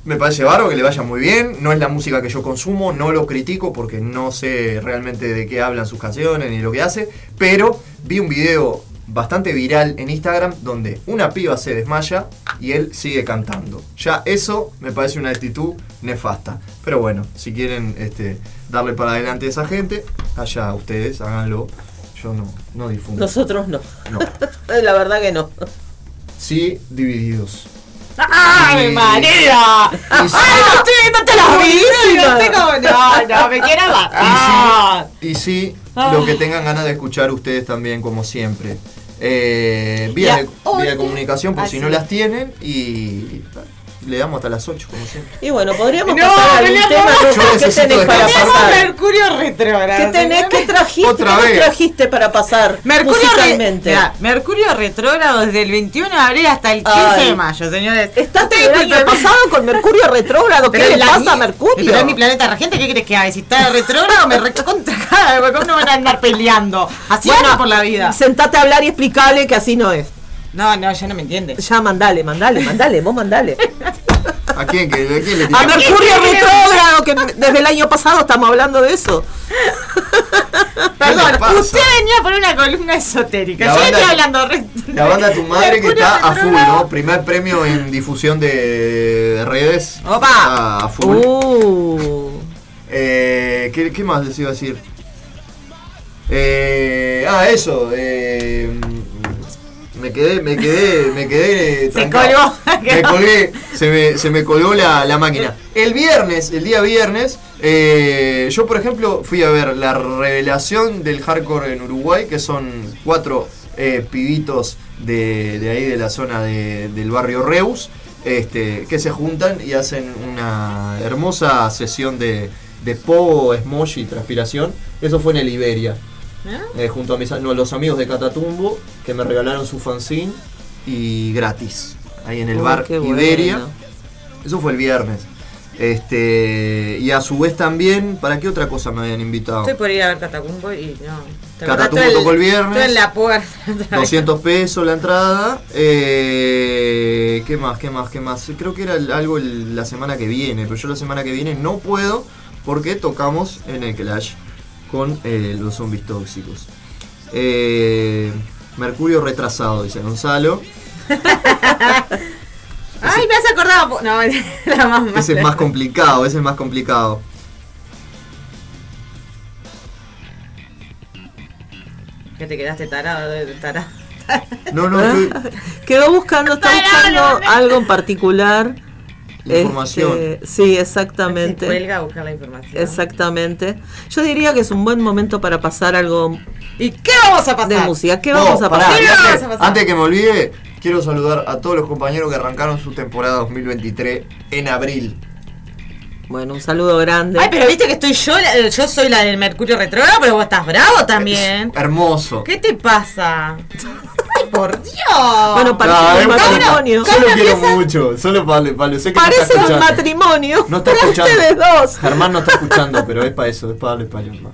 me parece bárbaro, que le vaya muy bien, no es la música que yo consumo, no lo critico porque no sé realmente de qué hablan sus canciones ni lo que hace, pero vi un video bastante viral en Instagram donde una piba se desmaya y él sigue cantando. Ya eso me parece una actitud nefasta. Pero bueno, si quieren este, darle para adelante a esa gente, allá ustedes, háganlo. Yo no, no difundo. Nosotros no. No. La verdad que no. Sí, divididos. ¡Ay, Y- y sí- ¡Ay, no estoy viendo. No, no, no, me quiero matar. Y sí, Ah. lo que tengan ganas de escuchar ustedes también, como siempre. Eh, vía, de, hoy- vía de comunicación, por si no las tienen, y le damos hasta las 8, como siempre. Y bueno, podríamos No, pasar a algún tema. no. ¿Qué tenés para pasar? Mercurio retrógrado. ¿Qué tenés? ¿Qué trajiste? Otra ¿Qué vez. trajiste para pasar Mercurio, re- musicalmente? Mirá, Mercurio retrógrado desde el 21 de abril hasta el 15 Ay. de mayo, señores. Estás Ustedes el año disculpen. pasado con Mercurio retrógrado. ¿Qué le pasa a Mercurio? Pero es mi planeta regente, ¿qué crees que haga? Si está retrógrado, me recontra ¿cómo no van a andar peleando? Así bueno, por la vida. Sentate a hablar y explicarle que así no es. No, no, ya no me entiende. Ya mandale, mandale, mandale, vos mandale. ¿A quién, que, a quién le A? Mercurio retrógrado, que desde el año pasado estamos hablando de eso. Perdón, usted venía por una columna esotérica. La Yo banda- estoy hablando re- La banda Tu Madre que está a full. ¿no? Primer premio en difusión de, de redes. Opa. Está a full. Uh. Eh, ¿qué, qué más les iba a decir? Eh, ah, eso. eh, me quedé, me quedé, me quedé. Se colgó. Me colgué, se me, se me colgó la, la máquina. El viernes, el día viernes, eh, yo por ejemplo fui a ver la revelación del hardcore en Uruguay, que son cuatro eh, pibitos de, de ahí de la zona de- del barrio Reus, este, que se juntan y hacen una hermosa sesión de, de pogo, smosh y transpiración. Eso fue en el Iberia. Eh, junto a mis, no, los amigos de Catatumbo que me regalaron su fanzine y gratis. Ahí en el Uy, bar. Iberia. Eso fue el viernes. Este, y a su vez también, ¿para qué otra cosa me habían invitado? Estoy por ir a ver Catacumbo y no. Catatumbo tocó el viernes. Estoy en la puerta. 200 pesos la entrada. Eh, ¿Qué más? ¿Qué más? ¿Qué más? Creo que era algo la semana que viene, pero yo la semana que viene no puedo porque tocamos en el Clash con eh, los zombies tóxicos. Eh, Mercurio retrasado, dice Gonzalo. Ay, me has acordado. No, la más. Ese es más complicado, ese es más complicado. Que te quedaste tarado, de- tarado. No, no, ¿Eh? estoy- Quedó buscando, está buscando algo en particular. Información. Este, sí, exactamente. Se cuelga a buscar la información. Exactamente. Yo diría que es un buen momento para pasar algo ¿Y qué vamos a pasar? de música. ¿Qué No, vamos a pará, pasar? ¿Qué antes, vamos a pasar? antes que me olvide, quiero saludar a todos los compañeros que arrancaron su temporada 2023 en abril. Bueno, un saludo grande. Ay, pero viste que estoy yo, la- yo soy la del Mercurio retrógrado, pero vos estás bravo también. Hermoso. ¿Qué te pasa? Por Dios. Bueno, parece No, un matrimonio. Yo lo quiero mucho, solo para, para sé que no está Parece un escuchando. matrimonio. No está escuchando. ustedes dos. Germán no está escuchando, pero es para eso, es para darle español más.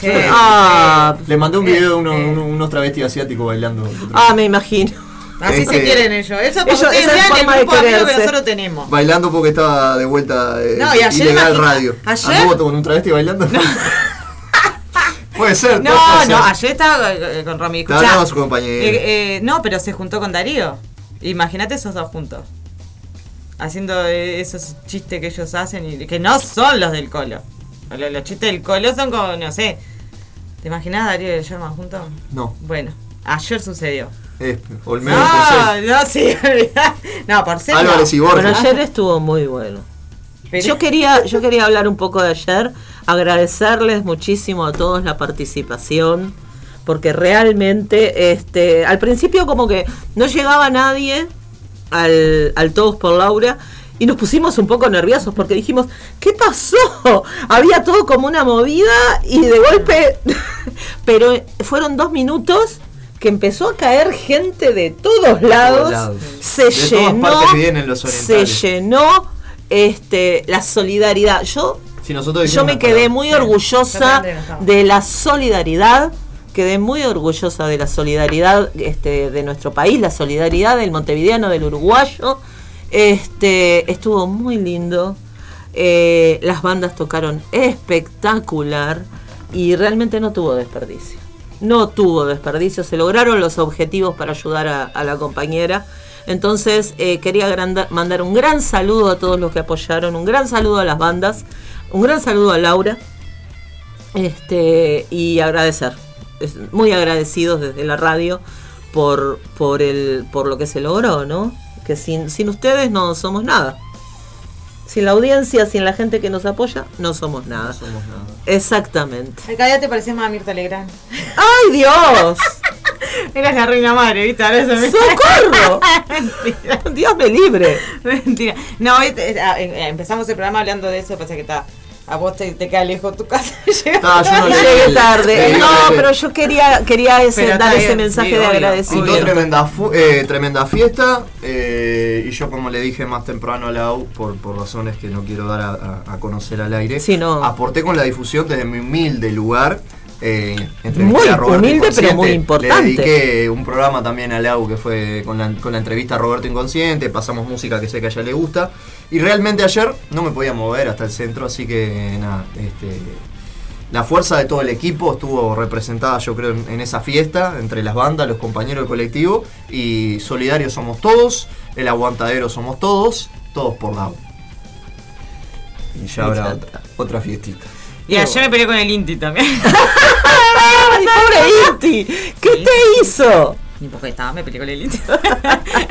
¿Qué? Ah, Le mandé un video de uno- uno- unos travestis asiáticos bailando. ah, me imagino. Así Este- se quieren ellos. Eso porque Ellos- ustedes esa es vean el de grupo de que nosotros tenemos. Bailando porque estaba de vuelta eh, No, y ayer ilegal imagina- radio. ayer- ¿Anduvo con un travesti bailando? Puede ser, No, puede no, ser. ayer estaba eh, con Romy. Estaba Escuchá, su compañero. eh, eh, no, pero se juntó con Darío. Imagínate esos dos juntos. Haciendo eh, esos chistes que ellos hacen y que no son los del colo. Los, los chistes del colo son como, no sé. ¿Te imaginas Darío y Sherman juntos? No, Bueno, ayer sucedió. es Olmedo No, Porcel. no, sí, no, por ser. Álvarez y Borges. Bueno, ayer estuvo muy bueno. Pero- Yo quería, yo quería hablar un poco de ayer, agradecerles muchísimo a todos la participación, porque realmente, este, al principio como que no llegaba nadie al, al Todos por Laura, y nos pusimos un poco nerviosos porque dijimos, ¿qué pasó? Había todo como una movida y de golpe, pero fueron dos minutos que empezó a caer gente de todos lados, lados. se De todas llenó, partes se llenó este, la solidaridad. Yo, Si nosotros yo me quedé palabra. muy orgullosa de la solidaridad, quedé muy orgullosa de la solidaridad este, de nuestro país, la solidaridad del montevideano, del uruguayo. Este, estuvo muy lindo. Eh, las bandas tocaron espectacular y realmente no tuvo desperdicio. No tuvo desperdicio, se lograron los objetivos para ayudar a, a la compañera. Entonces eh, quería granda- mandar un gran saludo a todos los que apoyaron, un gran saludo a las bandas, un gran saludo a Laura este, y agradecer, Es- muy agradecidos desde la radio por, por, el, por lo que se logró, ¿no? Que sin, sin ustedes no somos nada. Sin la audiencia, sin la gente que nos apoya, no somos nada. No somos nada. Exactamente. Cada día te pareces más a Mirta Legrand. ¡Ay, Dios! Eras la reina madre, ¿viste? Ahora se me... ¡Socorro! Mentira. Dios me libre. Mentira. No, ah, eh, empezamos el programa hablando de eso, pasa que está. A vos te, te queda lejos tu casa. Ah, yo no Llegué tarde. No, el- pero yo quería, quería ese, dar ese bien, mensaje sí, de obvio. Agradecimiento. tremenda, fu- eh, tremenda fiesta eh, y yo como le dije más temprano a la U, por, por razones que no quiero dar a, a- a conocer al aire, Sí, no. aporté con la difusión desde mi humilde lugar. Eh, Muy a Roberto humilde, pero muy importante. Le dediqué un programa también a Lau que fue con la, con la entrevista a Roberto Inconsciente, pasamos música que sé que a ella le gusta. Y realmente ayer no me podía mover hasta el centro, así que nada, este, la fuerza de todo el equipo estuvo representada, yo creo, en, en esa fiesta, entre las bandas, los compañeros del colectivo, y solidarios somos todos, el aguantadero somos todos, todos por la U. Y ya habrá otra fiestita. Y ayer me peleé con el Inti también. ¡Ay, pobre Inti! ¿Qué Sí. te hizo? Ni porque estaba, me peleé con el Inti.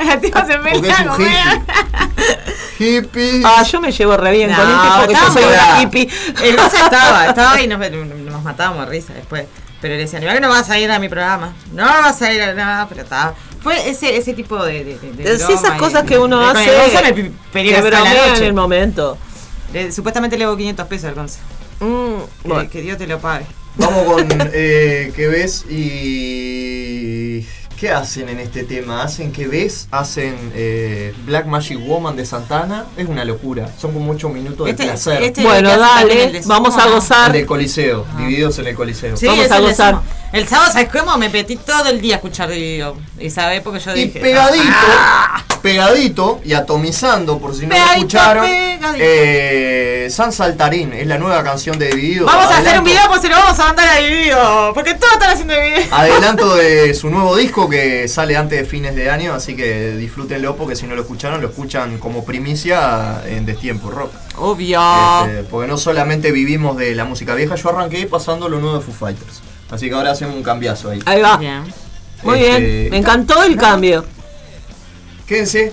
La tipa se un como hippie. Ah, yo me llevo re bien No, con Inti porque yo soy una hippie. El cosa estaba, estaba y nos, nos matábamos de risa después. Pero le decían, igual que no vas a ir a mi programa. No vas a ir a nada, pero está. Fue ese, ese tipo de. de, esas y- cosas que uno hace me que en el momento. Le- supuestamente le debo 500 pesos al Gonza. Mm, Que- bueno. Que Dios te lo pague. Vamos con eh, ¿Qué ves? Y. ¿Qué hacen en este tema? Hacen ¿Qué ves? Hacen eh, Black Magic Woman de Santana. Es una locura. Son como 8 minutos de Este- placer. este- Bueno, el dale, vamos a. El gozar. del Coliseo, divididos en el Coliseo. Sí, Vamos a gozar. El sábado, ¿sabes cómo? Me metí todo el día a escuchar video. Y porque yo Y dije. pegadito, "Ah". pegadito y atomizando, por si no lo escucharon, eh, San Saltarín es la nueva canción de Divididos. Vamos a hacer un video, pues se lo vamos a mandar a video. Porque todos están haciendo video. Adelanto de su nuevo disco que sale antes de fines de año, así que disfrútenlo porque si no lo escucharon, lo escuchan como primicia en Destiempo Rock. Obvio. Este, porque no solamente vivimos de la música vieja, yo arranqué pasando lo nuevo de Foo Fighters. Así que ahora hacemos un cambiazo ahí. Ahí va. Bien. Muy Este, bien. Me encantó el cambio. Quédense.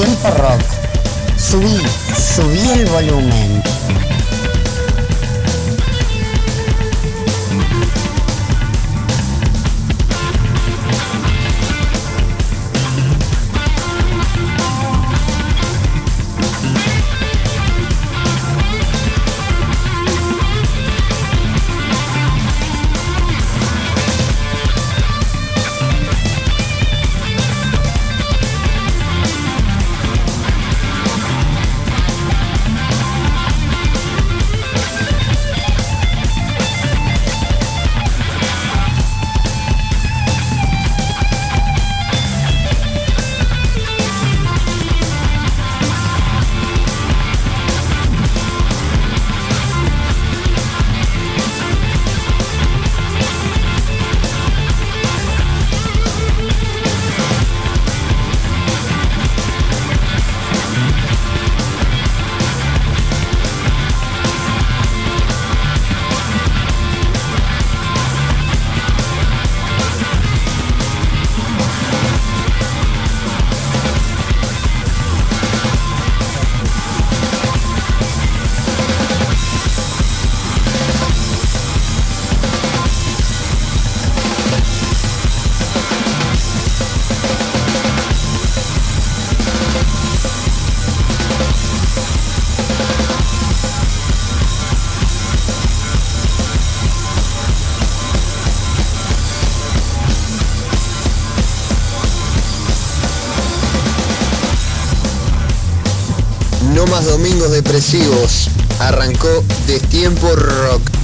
Destiempo Rock. Subí, subí el volumen. Depresivos. Arrancó Destiempo Rock.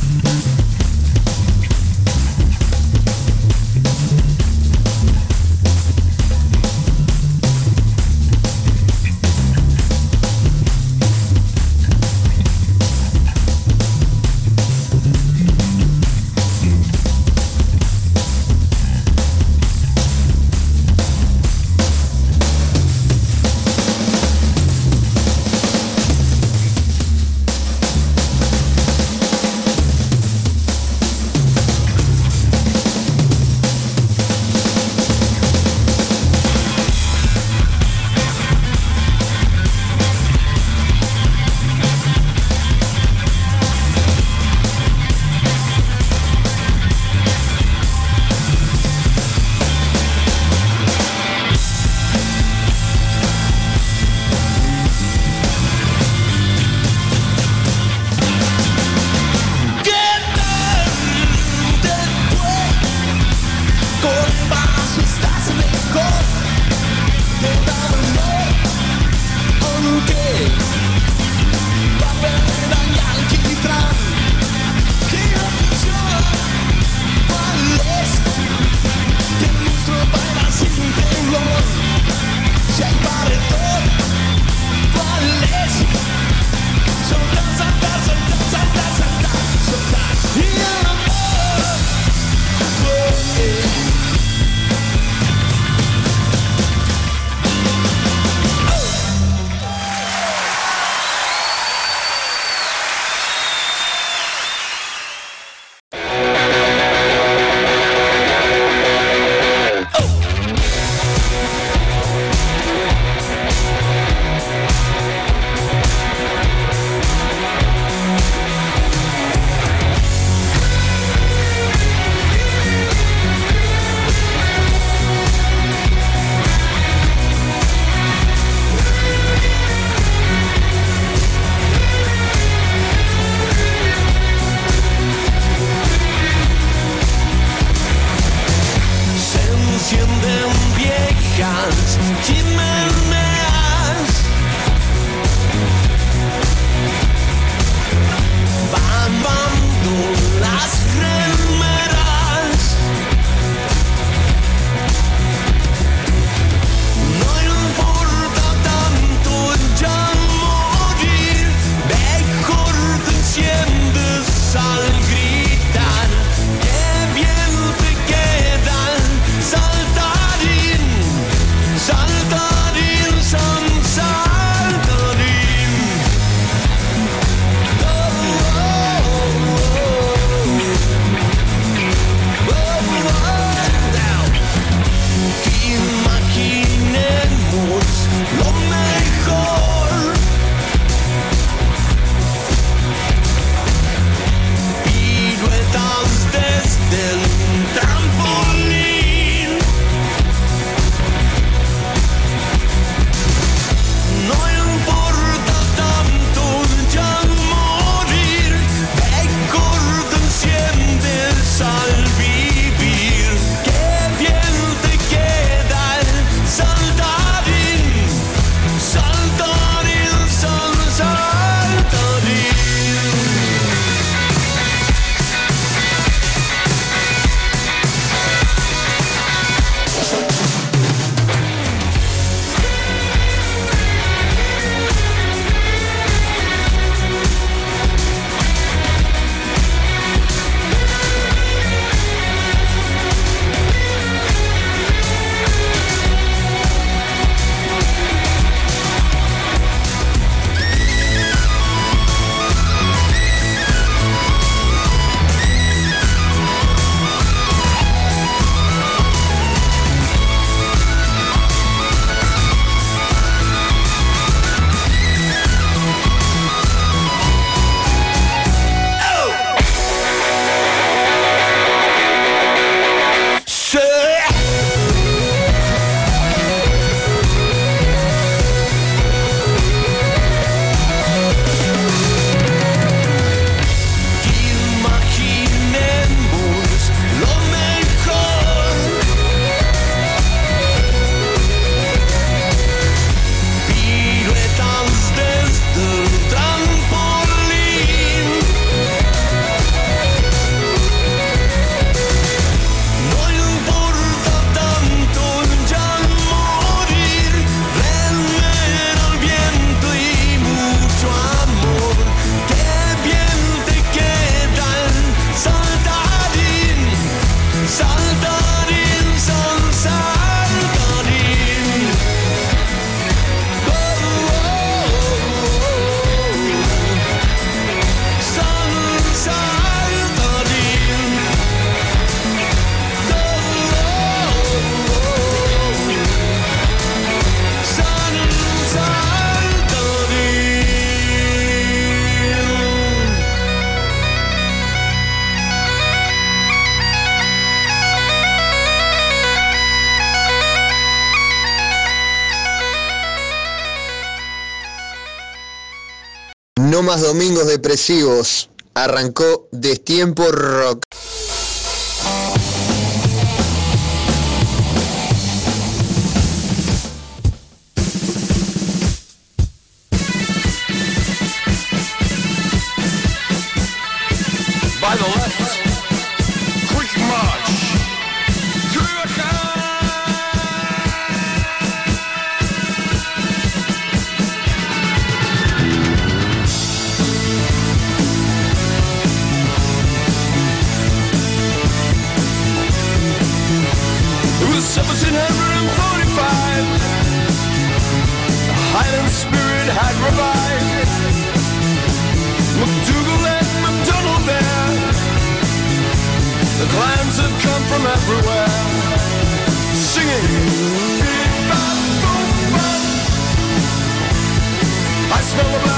Domingos depresivos. Arrancó Destiempo Rock. The The Highland spirit had revived. MacDougall and MacDonald there. The clans had come from everywhere, singing. "Beep-bop-boom-bop." I smell the blood of an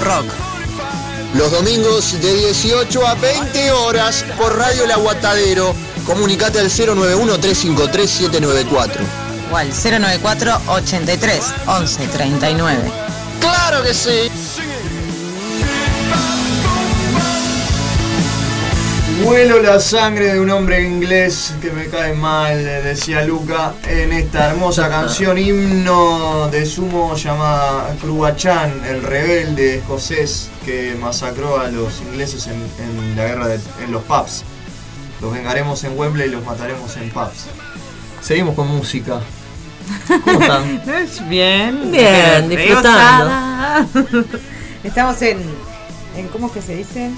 Rock. Los domingos de 18 a 20 horas por Radio El Aguatadero. Comunicate al 091-353-794. O al 094 83 11 39. ¡Claro que sí! Muelo la sangre de un hombre inglés que me cae mal, decía Luca, en esta hermosa canción, himno de sumo llamada Cruachan, el rebelde escocés que masacró a los ingleses en, en la guerra de, en los pubs. Los vengaremos en Wembley y los mataremos en pubs. Seguimos con música. ¿Cómo están? Es bien. Bien, disfrutando. Estamos en, en. ¿Cómo es que se dice?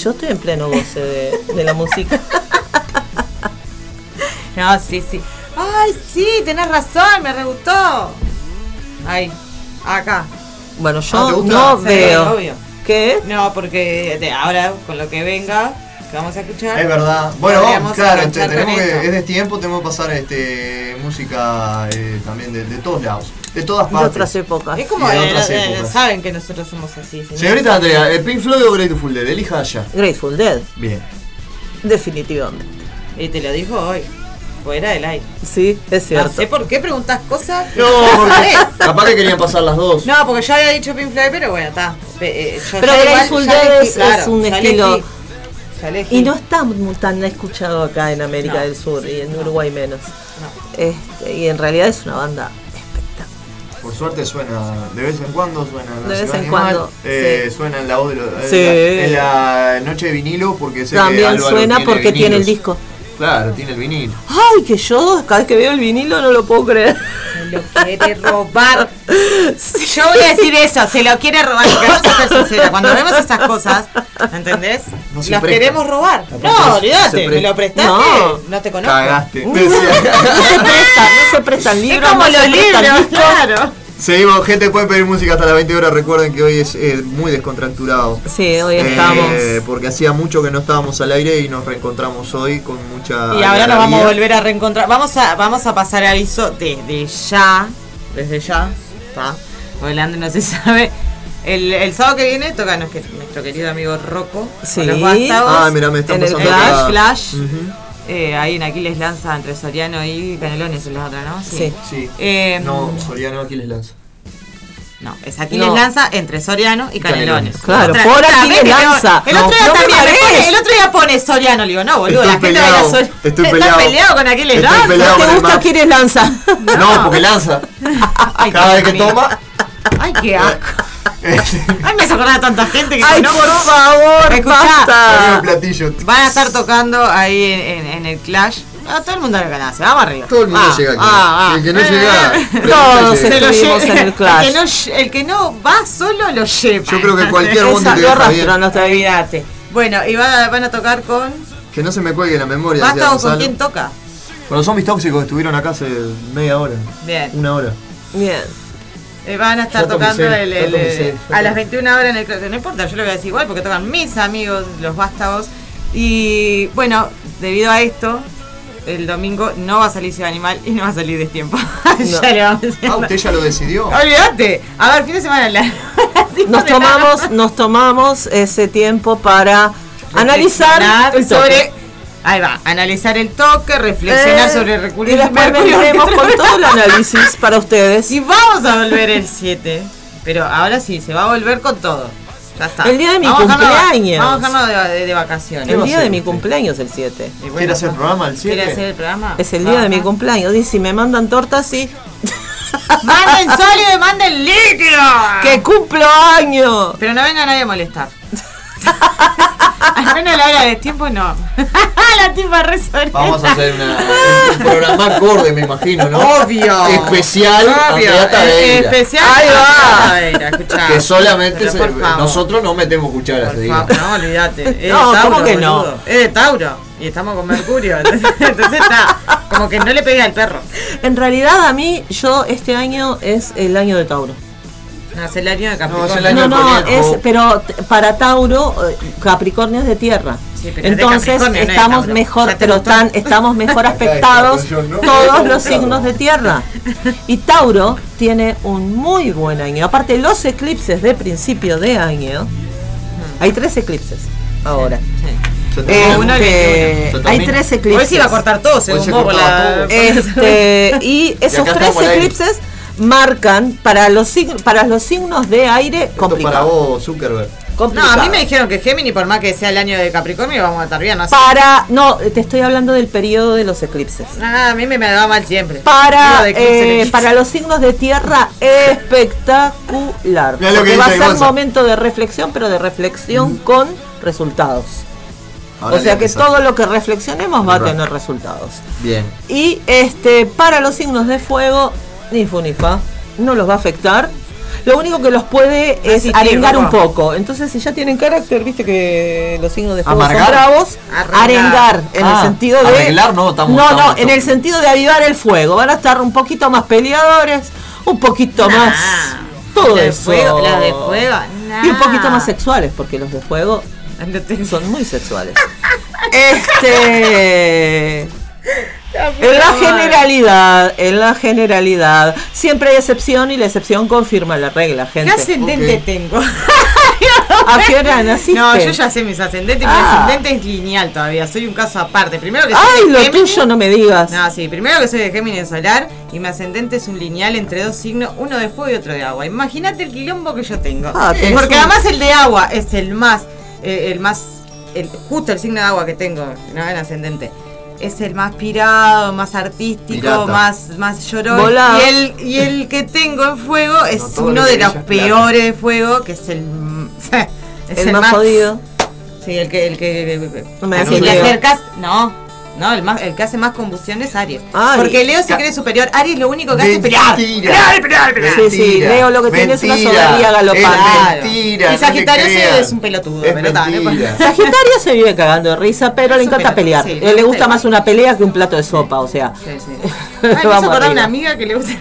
Yo estoy en pleno goce de, de la música. No, sí, sí. Ay, sí, tenés razón, me re gustó. Ahí, acá. Bueno, Ah, ¿te yo gusta? no Sí, veo. obvio. ¿Qué? No, porque de ahora, con lo que venga, que vamos a escuchar. Es verdad. Bueno, podríamos claro, tenemos que, es de tiempo, tenemos que pasar este, música eh, también de, de todos lados, de todas De partes. otras épocas. Es como, de eh, otras eh, épocas. saben que nosotros somos así. Señorita Andrea, ¿el Pink Floyd o Grateful Dead? Elija ya. Grateful Dead, Bien. definitivamente. Y te lo dijo hoy, fuera del aire. Sí, es No cierto. sé por qué preguntas cosas. que No, sabés. capaz que querían pasar las dos. No, porque yo había dicho Pink Floyd, pero bueno, está. Eh, yo Pero Grateful Dead es- claro, es un estilo- elegí. Y no está tan escuchado acá en América No. del Sur y en Uruguay menos. No. Este, y en realidad es una banda Por suerte suena, de vez en cuando suena en la De vez en cuando, eh, sí. Suena en la voz de los- en la- en la noche de vinilo porque sé que También Álvaro suena porque tiene el disco. Claro, tiene el vinilo. Ay, que yo cada vez que veo el vinilo no lo puedo creer. Se lo quiere robar. Yo voy a decir eso, se lo quiere robar. Porque vamos a ser sinceras, cuando vemos esas cosas, ¿entendés? No Las presta. queremos robar. No, olvídate, me lo prestaste, No. no, te conozco. Cagaste. No se prestan, no se prestan libros. Es como no los libros, claro. Seguimos, gente, pueden pedir música hasta las 20 horas. Recuerden que hoy es eh, muy descontracturado. Sí, hoy Eh, estamos. porque hacía mucho que no estábamos al aire y nos reencontramos hoy con mucha. Y ahora nos vamos a volver a reencontrar. Vamos a, vamos a pasar aviso desde ya. Desde ya. ¿Está? Andy no se sabe. El, el sábado que viene toca nuestro, nuestro querido amigo Rocco. Sí. Con los vástagos. Ah, mira, me están En el acá. Clash. Eh, ahí en Aquiles Lanza entre Soriano y Canelones es la otra, ¿no? Sí. Sí. Eh, no, Soriano aquí les lanza. No, es Aquiles No. Lanza entre Soriano y Canelones. Claro, Otra- por Aquiles Lanza. El No, otro día no también pone, el otro día pone Soriano, le digo, no, boludo, Estoy la gente peleado, baila Sor- estoy ¿Estás peleado. peleado con Aquiles Estoy Lanza? peleado. ¿No con te gusta lanza? No, porque lanza. Ay, Cada vez que toma. Ay, qué asco. Ay, me acordar a tanta gente que Ay, no por favor, Escuchá. Basta. platillo. Van a estar tocando ahí en, en- en el Clash. A todo el mundo lo conoce, vamos arriba. Todo el mundo Ah, llega aquí. ah, ah. El que no Eh, llega. eh, Todos se lo en el Clash. El que, no, el que no va solo lo lleva. Yo creo que cualquier bondi Esa te lo bien. hasta ahí. Olvídate. Bueno, y va- van a tocar con. Que no se me cuelgue la memoria. Basta con Gonzalo. quién toca. Con los zombies tóxicos estuvieron acá hace media hora. Bien. Una hora. Bien. Eh, van a estar tocando el, el- ya a las tomé. 21 horas en el Clash. No importa, yo lo voy a decir igual porque tocan mis amigos, los vástagos. Y bueno, debido a esto, el domingo no va a salir Ciudad Animal y no va a salir Destiempo. ya le vamos Ah, diciendo. usted ya lo decidió. Olvídate. A ver, fin de semana largo. Nos tomamos, nos tomamos ese tiempo para analizar sobre. Ahí va, analizar el toque, reflexionar Eh, sobre el recurrir y después vendremos con todo el análisis para ustedes. Y vamos a volver el 7. Pero ahora sí, se va a volver con todo. Ya está. El día de mi Vamos a dejarlo- cumpleaños. Vamos a dejarlo de, de- de vacaciones. El día de mi cumpleaños el 7. Y bueno, ¿Quiere hacer el programa el 7? ¿Quiere hacer el programa? Es el día de mi cumpleaños. Y si me mandan tortas, sí. ¡Manden sólido y manden líquido! ¡Que cumplo año! Pero no venga nadie a molestar. Al menos a la hora de tiempo no. la tipa re soreta. Vamos a hacer una, un programa acorde, me imagino, ¿no? Obvio. Especial Obvio. Eh, Especial. Ahí va. Que solamente se- nosotros no metemos cucharas, no, olvídate. Es de No, Tauro, ¿cómo que no? Es de Tauro. Y estamos con Mercurio. Entonces, entonces está. Como que no le pegué al perro. En realidad, a mí, yo este año es el año de Tauro. No, es el año de Capricornio. No, es el año No, es, pero para Tauro, eh, Capricornio es de tierra. Sí, Entonces de estamos mejor, ¿Ya te pero están, estamos mejor no. todos los signos de tierra. Y Tauro tiene un muy buen año. Aparte, los eclipses de principio de año, hay tres eclipses ahora. Sí. Eh, este, hay tres eclipses. Hoy se iba a cortar todo, según se vos, por cortaba la- todo. Este, y esos tres eclipses marcan para los signos, para los signos de aire Esto para complicado. vos, Zuckerberg. No, a mí me dijeron que Géminis, por más que sea el año de Capricornio, vamos a estar bien. No sé. Para, no, te estoy hablando del periodo de los eclipses. Ah, a mí me, me da mal siempre. Para, eh, para los signos de tierra, espectacular. Lo que Porque va a ser Gonza. momento de reflexión, pero de reflexión con resultados. Ahora o sea que todo lo que reflexionemos va a tener resultados. Bien. Y este, para los signos de fuego, ni fu ni fa, no los va a afectar. Lo único que los puede es Asistir, arengar un poco. Entonces, si ya tienen carácter, viste que los signos de fuego ¿Amargar? son bravos, Arreglar. arengar en Ah, el sentido de. arreglar no, estamos- No, en el sentido de avivar el fuego. Van a estar un poquito más peleadores, un poquito Nah. más. Todo de eso. fuego, los de fuego, Y un poquito más sexuales, porque los de fuego son muy sexuales. este. En la generalidad, en la generalidad, siempre hay excepción y la excepción confirma la regla, ¿Qué gente. ascendente Ok. tengo? ¿A qué hora naciste? No, yo ya sé mis ascendentes. Mi Ah. ascendente es lineal todavía. Soy un caso aparte. Primero que Ay, soy de lo Géminis. tuyo no me digas. No, sí, primero que soy de Géminis solar y mi ascendente es un lineal entre dos signos, uno de fuego y otro de agua. Imagínate el quilombo que yo tengo. Ah, Porque un- además el de agua es el más, eh, el más, el, justo el signo de agua que tengo, no en ascendente. Es el más pirado, más artístico, Pirata. más, más llorón. Volado. Y el, y el que tengo en fuego es No, uno lo que de los peores de fuego, que es el, es el, más jodido. Sí, el que, el que, No me a decís quien le Leo. acercas, no, no, el más, el que hace más combustión es Aries. Ay. Porque Leo se cree superior. Aries lo único que hace es Mentira. pelear. Pelear, pelear, pelear. Sí, sí, Leo lo que tiene es una Mentira. soberbia galopante. Mentira. Y no Sagitario creas. es un pelotudo, Es mentira. Sagitario se vive cagando de risa, pero le Es un encanta pelotudo, pelear. sí, Eh, le le gusta más una pelea que un plato de sopa, o sea. Sí, sí. Ay, me hizo una amiga que le gusta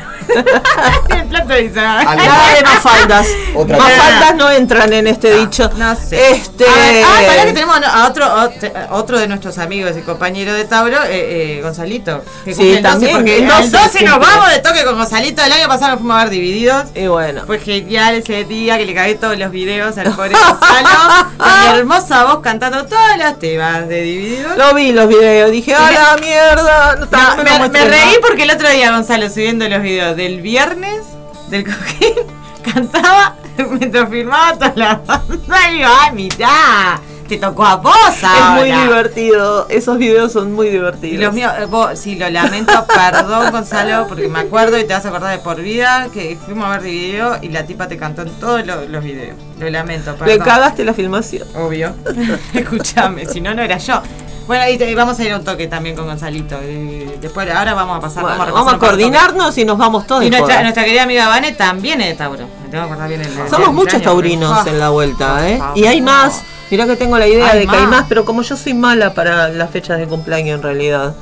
el plato de. Al- Nada de mafaldas. Otra Mafaldas no entran en este dicho. No sé. Este. A ver, ah, pará que tenemos a otro, otro, otro de nuestros amigos y compañeros de Tauro, eh, eh, Gonzalito. Que Sí, el 12, también, Porque el el 12 12, nos vamos de toque con Gonzalito. El año pasado nos fuimos a ver divididos. Y bueno. Fue genial ese día que le cagué todos los videos al pobre Gonzalo. con mi hermosa voz cantando todos los temas de divididos. Lo vi los videos, dije, ¡a la mierda! No, No, me, reí más. porque el otro día Gonzalo subiendo los videos del viernes del cojín cantaba mientras filmaba toda la banda y digo, ay mirá, te tocó a vos Es muy divertido. Esos videos son muy Y divertidos. los míos, eh, vos, sí, lo lamento, perdón Gonzalo, porque me acuerdo y te vas a acordar de por vida que fuimos a ver video y la tipa te cantó en todos los, los videos. Lo lamento, perdón. Le cagaste la filmación. Obvio. Escúchame, si no, no era yo. Bueno, y, te- vamos a ir a un toque también con Gonzalito. y después, ahora vamos a pasar, Bueno, vamos a, vamos a coordinarnos y nos vamos todos. Y nuestra, nuestra querida amiga Vane también es de Tauro. Me tengo que acordar bien el el Somos muchos taurinos porque- en la vuelta, ¿eh? Y hay más. Mirá que tengo la idea de que hay más. pero como yo soy mala para las fechas de cumpleaños en realidad,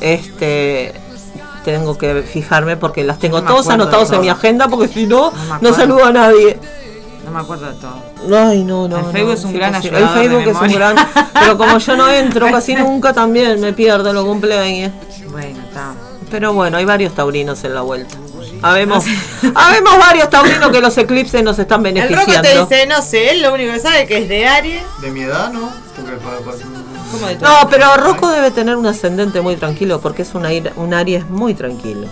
este tengo que fijarme porque las tengo No todos anotados en mi agenda porque si no, No saludo a nadie. No me acuerdo de todo. Ay, no, no. El no, Facebook es un gran imposible. ayudador El de Facebook es un gran. Pero como yo no entro casi nunca, también me pierdo los cumpleaños. Bueno, está. Pero bueno, hay varios taurinos en la vuelta. Habemos, habemos varios taurinos que los eclipses nos están El Rocco beneficiando. te dice, no sé, él lo único que sabe que es de Aries. De mi edad, ¿no? Porque para- para- ¿Cómo de No, pero Rocco debe tener un ascendente muy tranquilo porque es un, aire- un Aries muy tranquilo.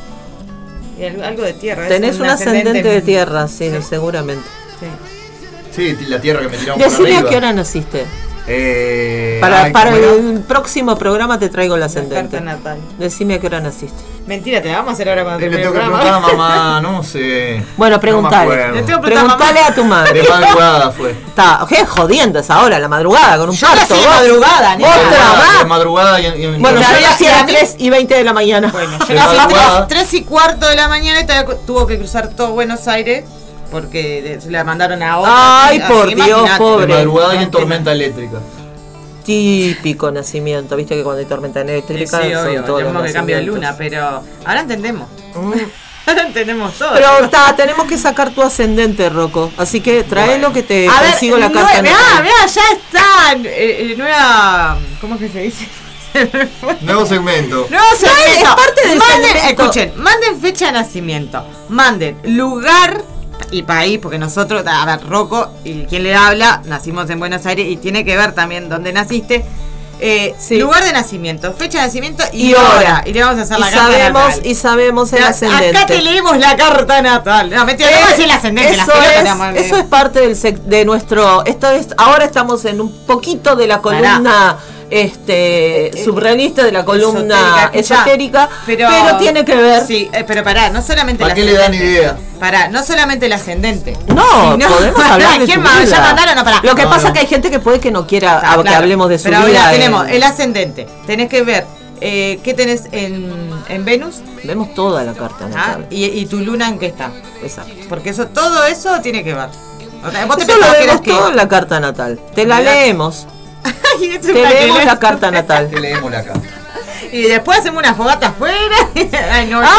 Y algo- de tierra. Tenés un ascendente de tierra, sí, Sí. seguramente. Sí. Sí, la tierra que me tiramos por Decime a arriba. qué hora naciste. Eh, Para, ay, para el próximo programa te traigo el La ascendente. natal. Decime a qué hora naciste. Mentira, te la vamos a hacer ahora cuando Le tengo el que programa. preguntar a mamá, no sé. Bueno, No preguntale. me acuerdo. Le tengo que preguntar a Preguntale mamá. a tu madre. De madrugada fue. Está, qué jodiendo es ahora, la madrugada, con un Yo parto. de madrugada, nena. Otra De más. madrugada y, y- Bueno, yo había- nací a y a las mí- 3 y 20 de la mañana. Bueno, yo nací madrugada. 3, y cuarto de la mañana y todavía tuvo que cruzar todo Buenos Aires porque se la mandaron a otra. Ay, así, por así, Dios, pobre. de madrugada y en tormenta eléctrica. Típico nacimiento, viste que cuando hay tormenta Sí, eléctrica sí, son obvio, todos los tenemos que nacimientos. luna, pero ahora entendemos. Mm. Ahora entendemos todo. Pero está, tenemos que sacar tu ascendente, Rocco. Así que trae lo que te a ver, consigo la carta. Mirá, natal. mirá, ya está. eh, eh, nueva. ¿Cómo es que se dice? Nuevo segmento. Nuevo segmento. es parte del manden, segmento. Escuchen, manden fecha de nacimiento, manden lugar y país, porque nosotros, a ver, Rocco y quien le habla, nacimos en Buenos Aires y tiene que ver también dónde naciste. Eh, Sí. Lugar de nacimiento, fecha de nacimiento y, Y hora. hora. Y le vamos a hacer Y la carta natal. y sabemos el Acá ascendente. te leemos la carta natal. No, mentira, no voy a decir el ascendente. las Eso pelotas es, eso es parte del sec- de nuestro. Esto es, ahora estamos en un poquito de la columna este surrealista, de la columna Esotérica, pero, tiene que ver. Sí, eh, pero pará, no solamente ¿Para qué le dan idea? Pará, no solamente el ascendente. No, sino- podemos pará, hablar de ¿Quién vida. Ya mandaron, no, pará. Lo que No, pasa no. es que hay gente que puede que no quiera que claro. hablemos de su Pero vida. ahora en- tenemos el ascendente. Tenés que ver eh, ¿qué tenés en, en Venus? Vemos toda la carta Ah, natal. y, y tu luna en qué está. Exacto. Porque eso, todo eso tiene que ver. O sea, vos te Eso lo que vemos todo en la carta natal. Te la leemos. Te leemos la carta natal. Te leemos la carta. Y después hacemos una fogata afuera. Ay, no. La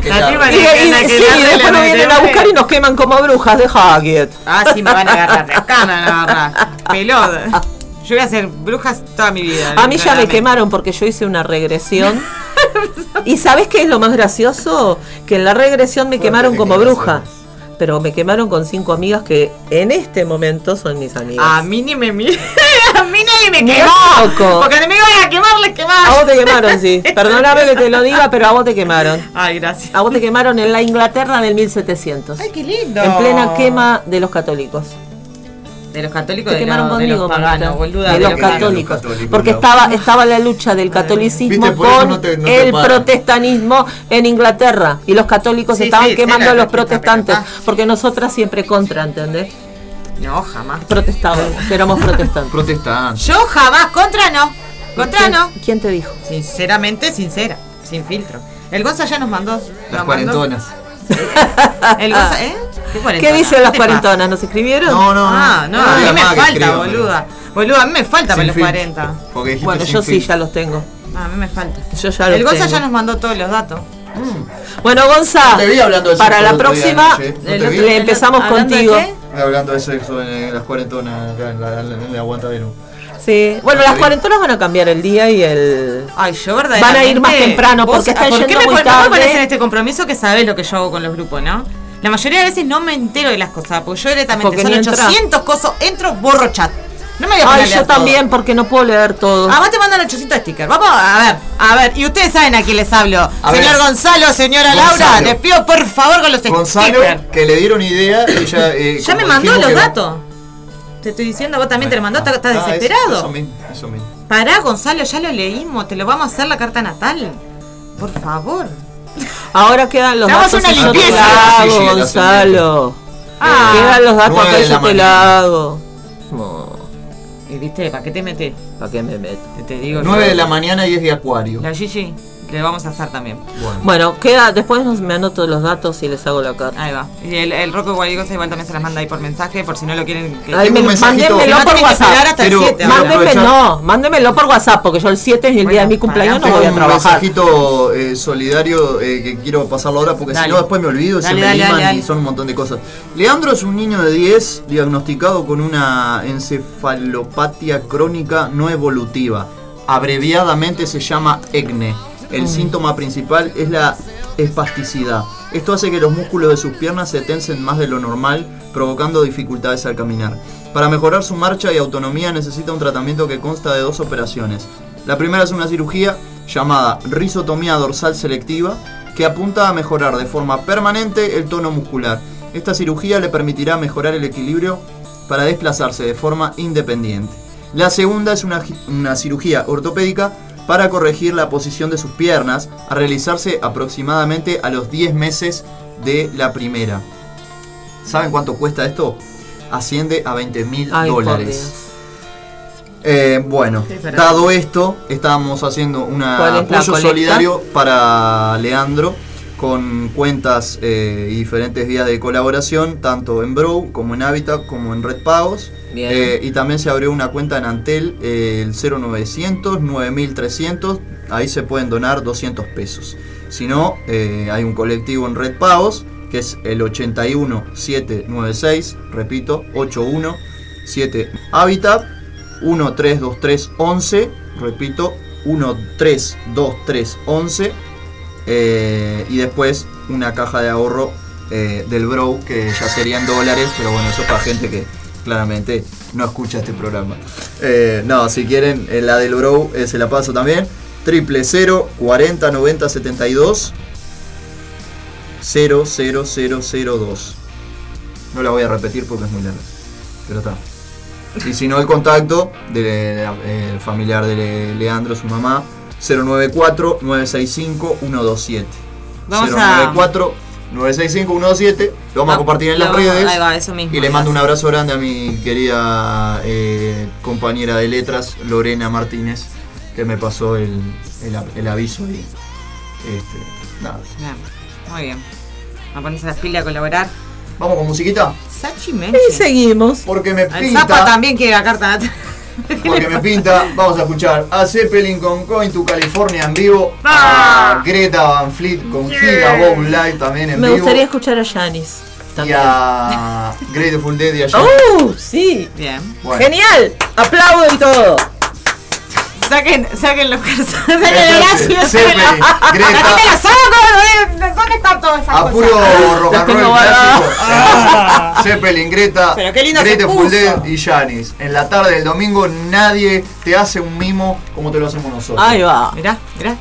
tipa Y, la sí, después la nos vienen a buscar y nos queman como brujas de Haggett. Ah, sí, me van a agarrar. Acá me van a agarrar. Pelota. Yo voy a ser brujas toda mi vida. A mí ya me quemaron porque yo hice una regresión. ¿Y sabes qué es lo más gracioso? Que en la regresión me quemaron como bruja. Pero me quemaron con cinco amigas que en este momento son mis amigas. A mí ni me mire. A mí nadie me quemó. loco. Porque no me iban a quemar, les A quemaba. vos te quemaron, sí. Perdóname que te lo diga, pero a vos te quemaron. Ay, gracias. A vos te quemaron en la Inglaterra del 1700. Ay, qué lindo. En plena quema de los católicos. De los católicos Te de, quemaron los- de conmigo, los paganos, mamita. boluda. de, los paganos. católicos. Los católicos, Porque no. estaba, estaba la lucha del catolicismo Viste, con no te- no te el protestanismo en Inglaterra. Y los católicos Sí, estaban sí, quemando a los protestantes. Porque nosotras siempre contra, ¿entendés? No, jamás. Protestábamos, que éramos protestantes. Protestante. Yo jamás. Contra no. Contra ¿Quién, no. ¿Quién te dijo? Sinceramente, sincera. Sin filtro. El Gonza ya nos mandó. Las nos mandó- cuarentonas. El Gonza, ¿eh? ¿Qué? ¿Qué dicen las cuarentonas? ¿Nos escribieron? No, no, Ah, no, no a mí me falta, boluda. Boluda, a mí me falta para los filtro. 40. Porque dijiste Bueno, yo sí, ya los tengo. Ah, a mí me falta. Yo ya los El Gonza tengo. ya nos mandó todos los datos. Bueno, Gonza, No te vi hablando de para la día próxima le empezamos ¿Hablando de contigo. Hablando de sexo en, en las cuarentonas acá en la, en la aguantadero. Sí. Bueno, No las cuarentonas van a cambiar el día y el. Ay, yo verdaderamente... Van a ir más temprano, Vos- porque está ¿por qué yendo me muy pon- no me pones tarde? en este compromiso que sabes lo que yo hago con los grupos, ¿no? La mayoría de veces no me entero de las cosas, porque yo directamente Porque son ni entra. 800 cosas, entro, borro chat. No me voy a poner Ay, a leer yo todo. también, porque no puedo leer todo. Además te mandan 800 stickers. Vamos a ver, a ver. Y ustedes saben a quién les hablo. A Señor ver. Gonzalo, señora Laura, Gonzalo. les pido por favor con los Gonzalo, stickers. que le dieron idea, ella. eh, Ya me mandó los datos. Te estoy diciendo, vos también te lo mandó, estás estás Ah, eso- desesperado. Eso mismo, eso mismo. Pará, Gonzalo, ya lo leímos, te lo vamos a hacer la carta natal. Por favor. Ahora quedan los datos una y yo te limpieza. la hago, Sí, sí, la Gonzalo. Ah. Quedan los datos la yo te mañana. la hago. No, ¿Y viste? ¿Para qué te metes? ¿para qué me meto? Te digo. 9 yo. de la mañana y es de Acuario. La Gigi, le vamos a hacer también. Bueno. Bueno, queda, después nos- me anoto los datos y les hago la carta. Ahí va. Y el, el Rocco Guaygosa igual también se las manda ahí por mensaje, por si no lo quieren. Que... Tengo me, un mensajito. no por WhatsApp. hasta el Pero- 7. Mande- ahora. Mándeme, aprovechar. no, mándemelo por WhatsApp, porque yo el 7 es el día de mi cumpleaños, no voy a Tengo un trabajar. mensajito eh, solidario eh, que quiero pasarlo ahora porque Dale. si no después me olvido, Dale, se me dale, liman dale, dale. y son un montón de cosas. Leandro es un niño de 10 diagnosticado con una encefalopatia crónica no evolutiva. Abreviadamente se llama ECNE. El síntoma principal es la espasticidad. Esto hace que los músculos de sus piernas se tensen más de lo normal, provocando dificultades al caminar. Para mejorar su marcha y autonomía necesita un tratamiento que consta de dos operaciones. La primera es una cirugía llamada risotomía dorsal selectiva, que apunta a mejorar de forma permanente el tono muscular. Esta cirugía le permitirá mejorar el equilibrio para desplazarse de forma independiente. La segunda es una, una cirugía ortopédica para corregir la posición de sus piernas, a realizarse aproximadamente a los 10 meses de la primera. ¿Saben cuánto cuesta esto? Asciende a 20 mil dólares. Eh, bueno, dado esto, estábamos haciendo un ¿Cuál es la apoyo solidario para Leandro con cuentas eh, y diferentes vías de colaboración, tanto en Brow como en Habitat como en Red Pagos. Eh, y también se abrió una cuenta en Antel, eh, el 0900 9300, ahí se pueden donar 200 pesos. Si no, eh, hay un colectivo en Red Pagos, que es el 81796, repito, 817 Habitat 132311, repito, 132311, eh, y después una caja de ahorro eh, del Bro, que ya serían dólares, pero bueno, eso es para gente que claramente no escucha este programa. Eh, no, si quieren, eh, la del Bro eh, se la paso también. Triple 0 40 90 72 00002. No la voy a repetir porque es muy larga. Pero está. Y si no, el contacto del familiar de Le- Leandro, su mamá, 094-965-127. Vamos 094 965 127 lo vamos a compartir en las redes. Ahí va, eso mismo, y le mando un abrazo grande a mi querida eh, compañera de letras, Lorena Martínez, que me pasó el, el, aviso y este, nada. Muy bien. Vamos a ponerse las pilas a colaborar. Vamos con musiquita. Sachi Y seguimos. Porque me El. Zapa también quiere la carta. Porque me pinta, vamos a escuchar a Zeppelin con Coin to California en vivo, a ah. Greta Van Fleet con yeah. Live también en vivo. Me gustaría escuchar a Janis. Y a Grateful Dead y a ¡Oh, Janis. ¡Oh! Sí, bien. ¡Genial! ¡Aplaudo y todo! Saquen, saquen los calzones. Saquen Horacio. Saquen los sacos. ¿Dónde están todas esas Apuro cosas? Apuro Zeppelin, Greta. Pero qué lindo Greta se y Janis. En la tarde del domingo nadie te hace un mimo como te lo hacemos nosotros. Ahí va. Mirá, mirá.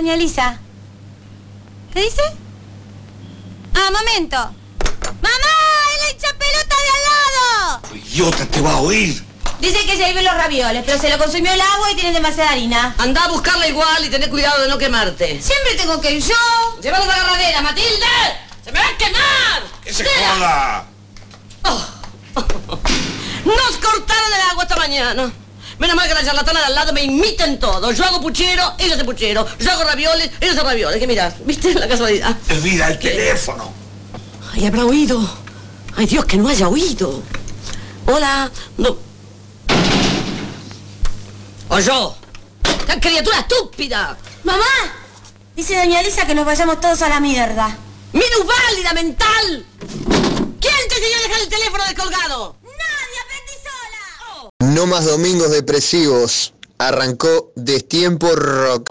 Doña Lisa. ¿Qué dice? Ah, momento. ¡Mamá! ¡Es la hincha pelota de al lado! ¡Idiota, te va a oír! Dice que se viven los ravioles, pero se lo consumió el agua y tienen demasiada harina. Anda a buscarla igual y tené cuidado de no quemarte. Siempre tengo que ir yo. ¡Llévalo a la agarradera, Matilde! ¡Se me va a quemar! ¡Que se joda! Nos cortaron el agua esta mañana. Menos mal que la charlatana de al lado me imiten todo. Yo hago puchero, ella hace puchero. Yo hago ravioles, ella hace ravioles. ¿Qué mirás? ¿Viste la casualidad? Mira el teléfono. Ay, habrá oído. Ay, Dios, que no haya oído. Hola. No. O yo. ¡Qué criatura estúpida! ¡Mamá! Dice doña Elisa que nos vayamos todos a la mierda. ¡Minusválida mental! ¿Quién te enseñó a dejar el teléfono descolgado? No más domingos depresivos. Arrancó Destiempo Rock.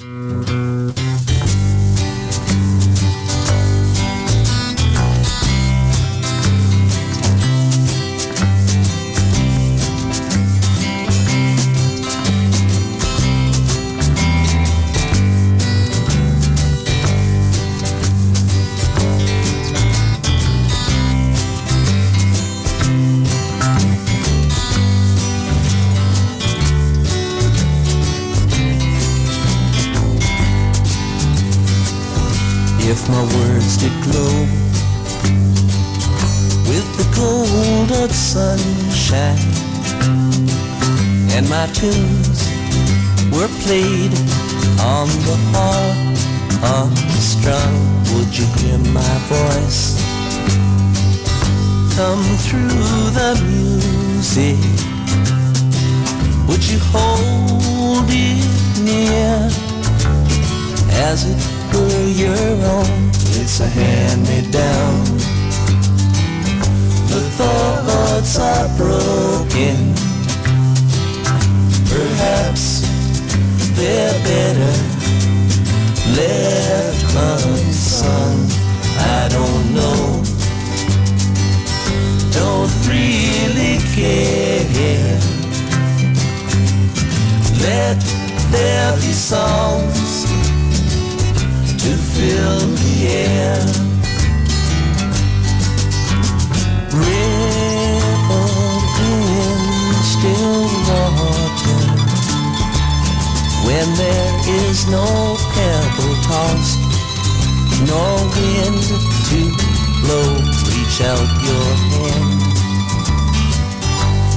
Out your hand.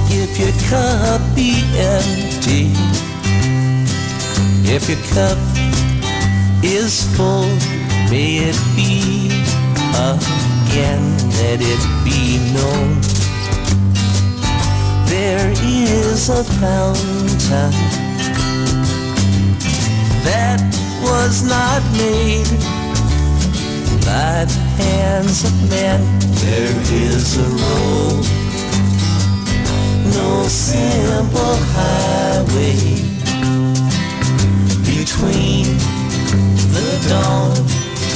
If your cup be empty, if your cup is full, may it be again, let it be known. There is a fountain that was not made by the hands of men. There is a road, no simple highway between the dawn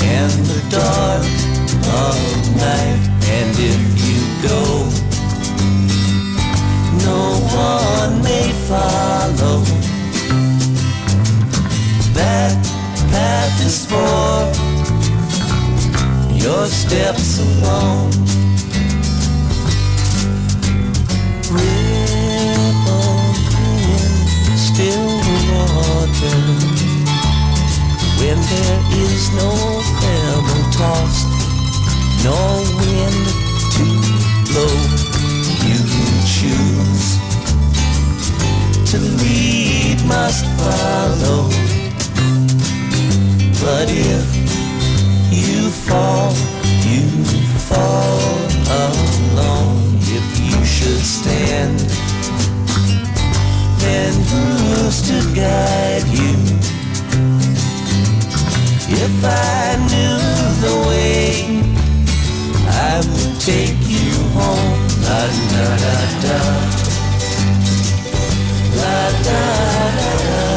and the dark of night. And if you go, no one may follow. That path is for your steps alone. Ripple in still water when there is no pebble tossed, no wind to blow. You choose to lead, must follow. But if fall, you fall alone. If you should stand, then who's to guide you? If I knew the way, I would take you home. La da da da. La da da da.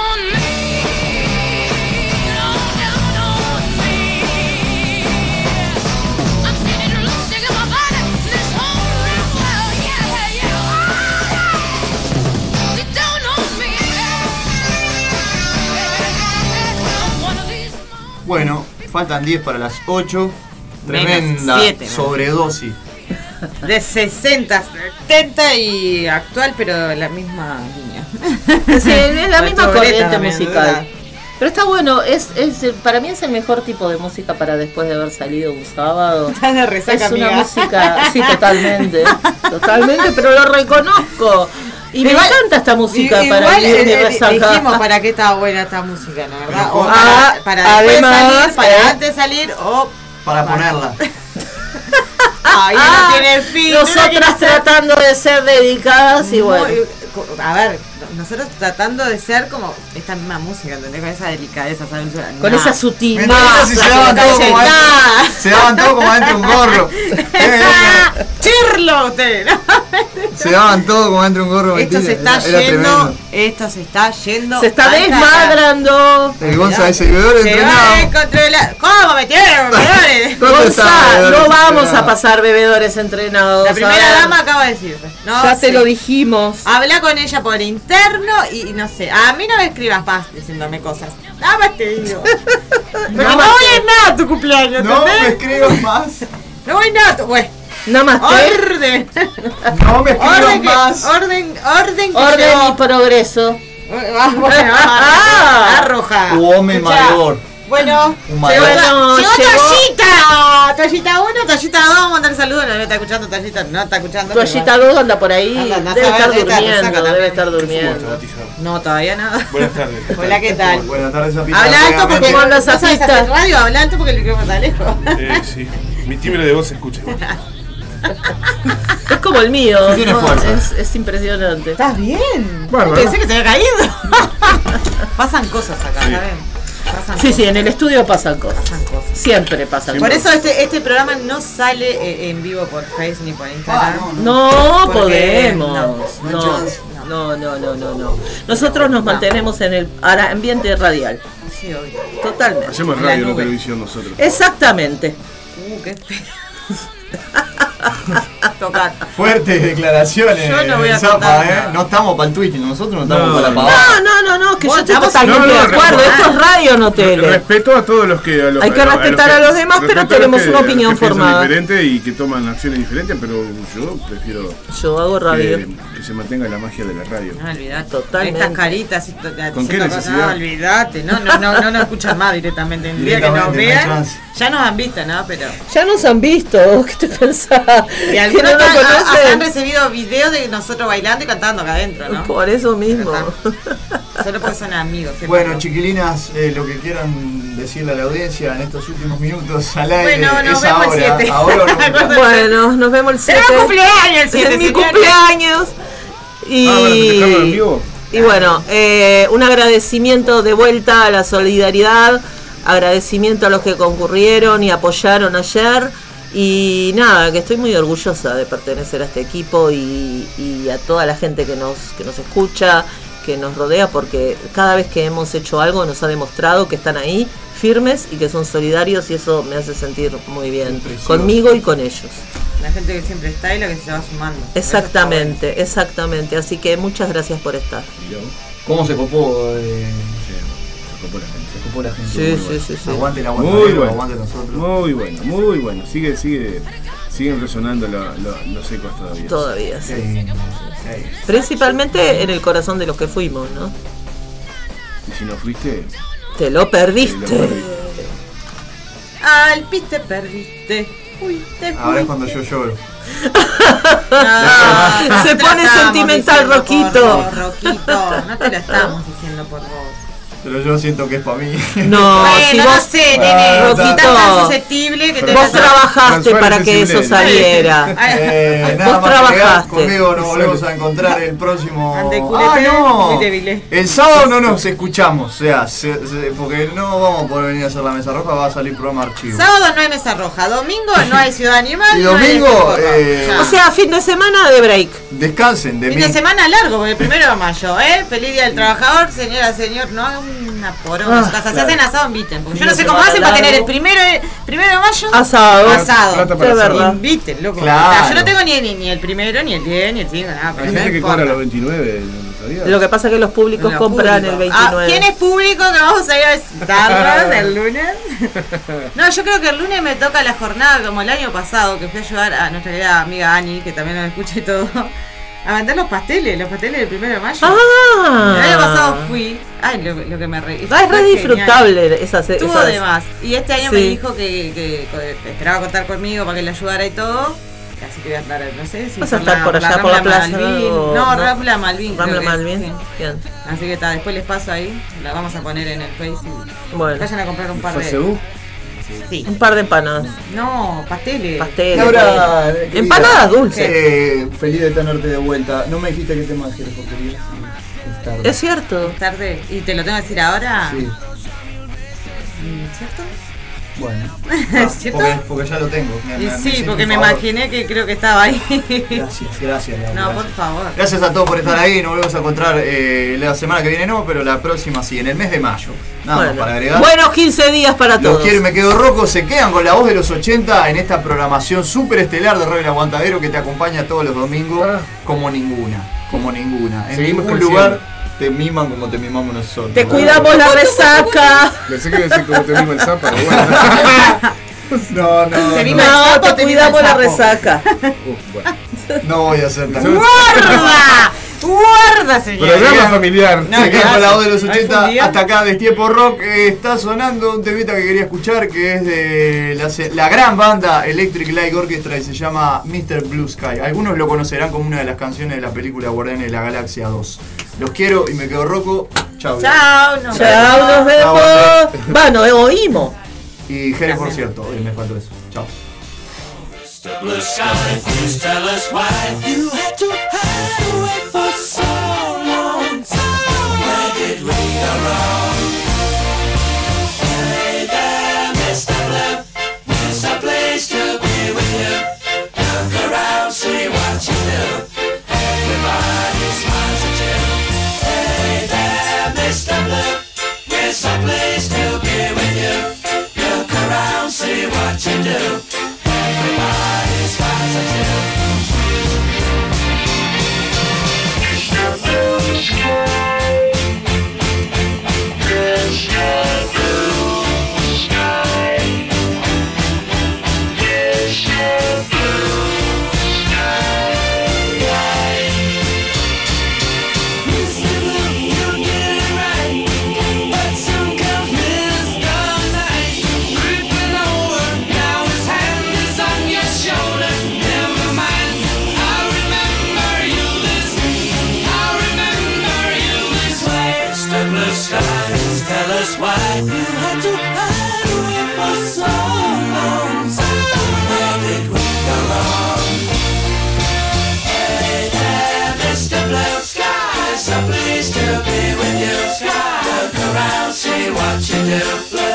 Bueno, faltan 10 para las 8. Menos Tremenda siete, sobredosis. De 60, 70 y actual, pero la misma línea. Sí, es la misma corriente musical. Pero está bueno, es, es para mí es el mejor tipo de música para después de haber salido un sábado. Estás de resaca, es una amiga. música, sí, totalmente, totalmente, pero lo reconozco. Y me Igual- encanta esta música I- para igual, de eh, eh, resaca. dijimos para qué estaba buena esta música, ¿no? ¿verdad? O Ah, para, para después además, salir, para eh. antes de salir o Para ponerla. Ay, Ah, no tiene fin. la Nosotras tratando de ser dedicadas y Muy- bueno. A ver, nosotros tratando de ser como esta misma música, ¿entendés? Con esa delicadeza, esa dulzura. Con No. esa sutileza. Si se daban todo como adentro, se daban todo como adentro de un gorro. Eh, ¡Chirlo. Se daban todo como adentro de un gorro. Esto mentira, se está era- era yendo, tremendo. esto se está yendo. Se está desmadrando. El Gonza ese bebedor Se va a entrenado. descontrolar. ¿Cómo metieron, bebedores? ¿Dónde está Gonza, no vamos a entrenados? pasar bebedores entrenados. La primera dama acaba de decirte. No ya te lo dijimos. Habla con ella por interno y, y no sé. A mí no me escribas más diciéndome cosas. Nada más te digo. Porque no, voy a ir nada a tu cumpleaños, No me escribas más. No voy nada a tu. Bueno, Nada más orden. No me escribas Orden, que- más. orden, orden, que Orden yo- y progreso. Ah, bueno, ah, arroja. Tu hombre mayor. Bueno, Un llegó. Bueno, llegó llegó- Toallita. Toallita 1, Toallita 2. Vamos a mandar saludos. No, no está escuchando Toallita. No está escuchando. Toallita 2 anda por ahí. Anda, anda, debe estar debe estar durmiendo. Debe estar ¿Cómo durmiendo. No, todavía nada. Buenas tardes. Hola, ¿qué tal? Buenas tardes, Zapita. Habla alto porque Nuevamente. ¿Cómo andas, no sabes hacer radio. Habla alto porque el micrófono está lejos. Eh, sí. Mi timbre de voz se escucha. Es como el mío. Sí tiene ¿no? fuerza. Es, es impresionante. ¿Estás bien? Bárbaro. Pensé que se había caído. Pasan cosas acá, Sí. ¿saben? Pasan Sí, sí, en el estudio pasan cosas. Pasan cosas. Siempre pasan Por cosas. eso este, este programa no sale eh, en vivo por Facebook ni por Instagram. Ah, no, podemos. no, No, no no, no, no, no, no. Nosotros nos mantenemos en el ambiente radial. Sí, obvio. Totalmente. Hacemos radio, no televisión nosotros. Exactamente. Uh, qué feo. Tocar. Fuertes declaraciones. Yo no voy a Zapa, contar ¿eh? nada. No estamos para el Twitch, nosotros no estamos No, para la no. pavada. No, no, no, no, que yo estoy estamos- totalmente No, no, de acuerdo. no. Esto es radio, no tele. Respeto a todos los que. a los- Hay que a- a respetar los a los demás, pero tenemos que- una opinión formada. diferente y que toman acciones diferentes, pero yo prefiero Yo hago radio. que, que se mantenga la magia de la radio. No, olvidate. Totalmente. Estas caritas. ¿Con qué necesidad? No, olvidate. No, no, no, no nos escuchan más directamente. El día que nos no vean, ya nos han visto, ¿no? Pero. Ya nos han visto. ¿Qué te pensás? Y ¿Que algunos no nos han, recibido videos de nosotros bailando y cantando acá adentro, ¿no? Por eso mismo. Solo porque son amigos. Bueno, chiquilinas, eh, lo que quieran decirle a la audiencia en estos últimos minutos al aire Bueno, nos es vemos el ahora. 7. Ahora o nunca. Bueno, nos vemos el 7. ¡Tenemos cumpleaños el 7, Es mi señores! cumpleaños. Y, Ah, ¿van a festejarlo en vivo? y bueno, eh, un agradecimiento de vuelta a la solidaridad, agradecimiento a los que concurrieron y apoyaron ayer. Y nada, que estoy muy orgullosa de pertenecer a este equipo y, y a toda la gente que nos, que nos escucha, que nos rodea, porque cada vez que hemos hecho algo nos ha demostrado que están ahí firmes y que son solidarios y eso me hace sentir muy bien conmigo y con ellos. La gente que siempre está y la que se va sumando. Exactamente, exactamente. Así que muchas gracias por estar. ¿Cómo se copó? eh, Se copó la gente. Copó la gente. Sí, Muy sí, bueno. sí, sí. Aguante la Muy aguante, bueno. aguante nosotros. Muy bueno, muy bueno. Sigue, sigue, siguen resonando lo- lo- los ecos todavía. Todavía, sí. Sí, sí. Principalmente en el corazón de los que fuimos, ¿no? Y si no fuiste, Te lo te lo perdiste. perdiste. Al piste perdiste. Uy, te Ahora es cuando yo lloro. No, Se te pone sentimental, Roquito. Roquito. No te lo estamos diciendo por vos. Pero yo siento que es para mí. No, Bueno, si no vos, sé, nene. Tan susceptible que te vos trabajaste para que eso saliera. Eh, nada Vos más trabajaste. conmigo nos volvemos a encontrar el próximo. ¡Ah, no! El sábado no nos escuchamos, o sea, se- se- porque no vamos a poder venir a hacer la mesa roja, va a salir programa archivo. Sábado no hay mesa roja, domingo no hay ciudad animal. Y no hay domingo, eh. O sea, fin de semana de break. Descansen de Fin mí. de semana largo, porque el primero de mayo, ¿eh? Feliz día del trabajador, señora, señor. No hagan una poronga en su Ah, casa. Se claro. hacen asado, inviten. Porque yo no sé cómo hacen para tener el primero, primero de mayo. Asado. Asado. Para Es asado. verdad. Inviten, loco. Claro. Yo no tengo ni, ni, ni el primero, ni el 10, ni el 5, nada. Hay gente que cobra los 29 en otro día. Lo que pasa es que los públicos Lo compran público. el Ah, 29. ¿Quién es público que vamos a ir a visitarlos el lunes? No, yo creo que el lunes me toca la jornada como el año pasado, que fui a ayudar a nuestra querida amiga Ani, que también nos escucha y todo, a vender los pasteles, los pasteles del primero de mayo. Ah. El año pasado fui. Ay, lo, lo que me reí. Ah, es re genial. disfrutable esas Estuvo esas- de más. Y este año Sí. me dijo que, que- que esperaba contar conmigo para que le ayudara y todo. Así que voy a estar, no sé si. Vas a estar por allá, por la plaza, Malvin. o- No. Rambla Malvin. Rambla Malvin. sí. Bien. Así que está, después les paso ahí. La vamos a poner en el Face. y Bueno. Vayan a comprar un par de. Un par de empanadas. No, pasteles. Pasteles. Laura, eh, querida, Empanadas dulces. eh, feliz de tenerte de vuelta. No me dijiste qué tema quieres porque querías. Es tarde. Es cierto. Tarde. ¿Y te lo tengo que decir ahora? Sí, Mm, ¿Cierto? Bueno. ¿Es cierto? Porque, porque ya lo tengo. Me- Y me- sí, porque me imaginé que creo que estaba ahí. Gracias, gracias. Laura, No, por favor. Gracias a todos por estar ahí. Nos volvemos a encontrar eh, la semana que viene, no, pero la próxima sí, en el mes de mayo. Nada más para agregar. Buenos 15 días para Los todos. quiero y me quedo roco, se quedan con la voz de los 80 en esta programación súper estelar de Radio Aguantadero que te acompaña todos los domingos Ah. como ninguna, como ninguna. En Seguimos ningún creciendo. lugar te miman como te mimamos nosotros. Te cuidamos la resaca. Pensé que iba a decir cómo te mimo el zapa, pero bueno. No, no, Te no, mima el sapo, te cuidamos mima la sapo. resaca. Uf, bueno. no voy a hacer tan ¡Guarda! ¡Guarda, señor! Programa familiar. No, Se quedan ya. con la voz de los ¿Hay 80 fundida? hasta acá de Tiempo Rock. eh, está sonando un temita que quería escuchar que es de la, se- la gran banda Electric Light Orchestra y se llama Mr. Blue Sky. Algunos lo conocerán como una de las canciones de la película Guardianes de la Galaxia 2. Los quiero y me quedo roco. Chao. Chao, nos Chao, nos vemos. Bueno, eh, oímos. Y Jerez, por cierto, hoy me faltó eso. Chao. Mr. Blue Sky, please tell us why you had to hide away for so long. Where did we go wrong? you do. Everybody's got to do. yeah.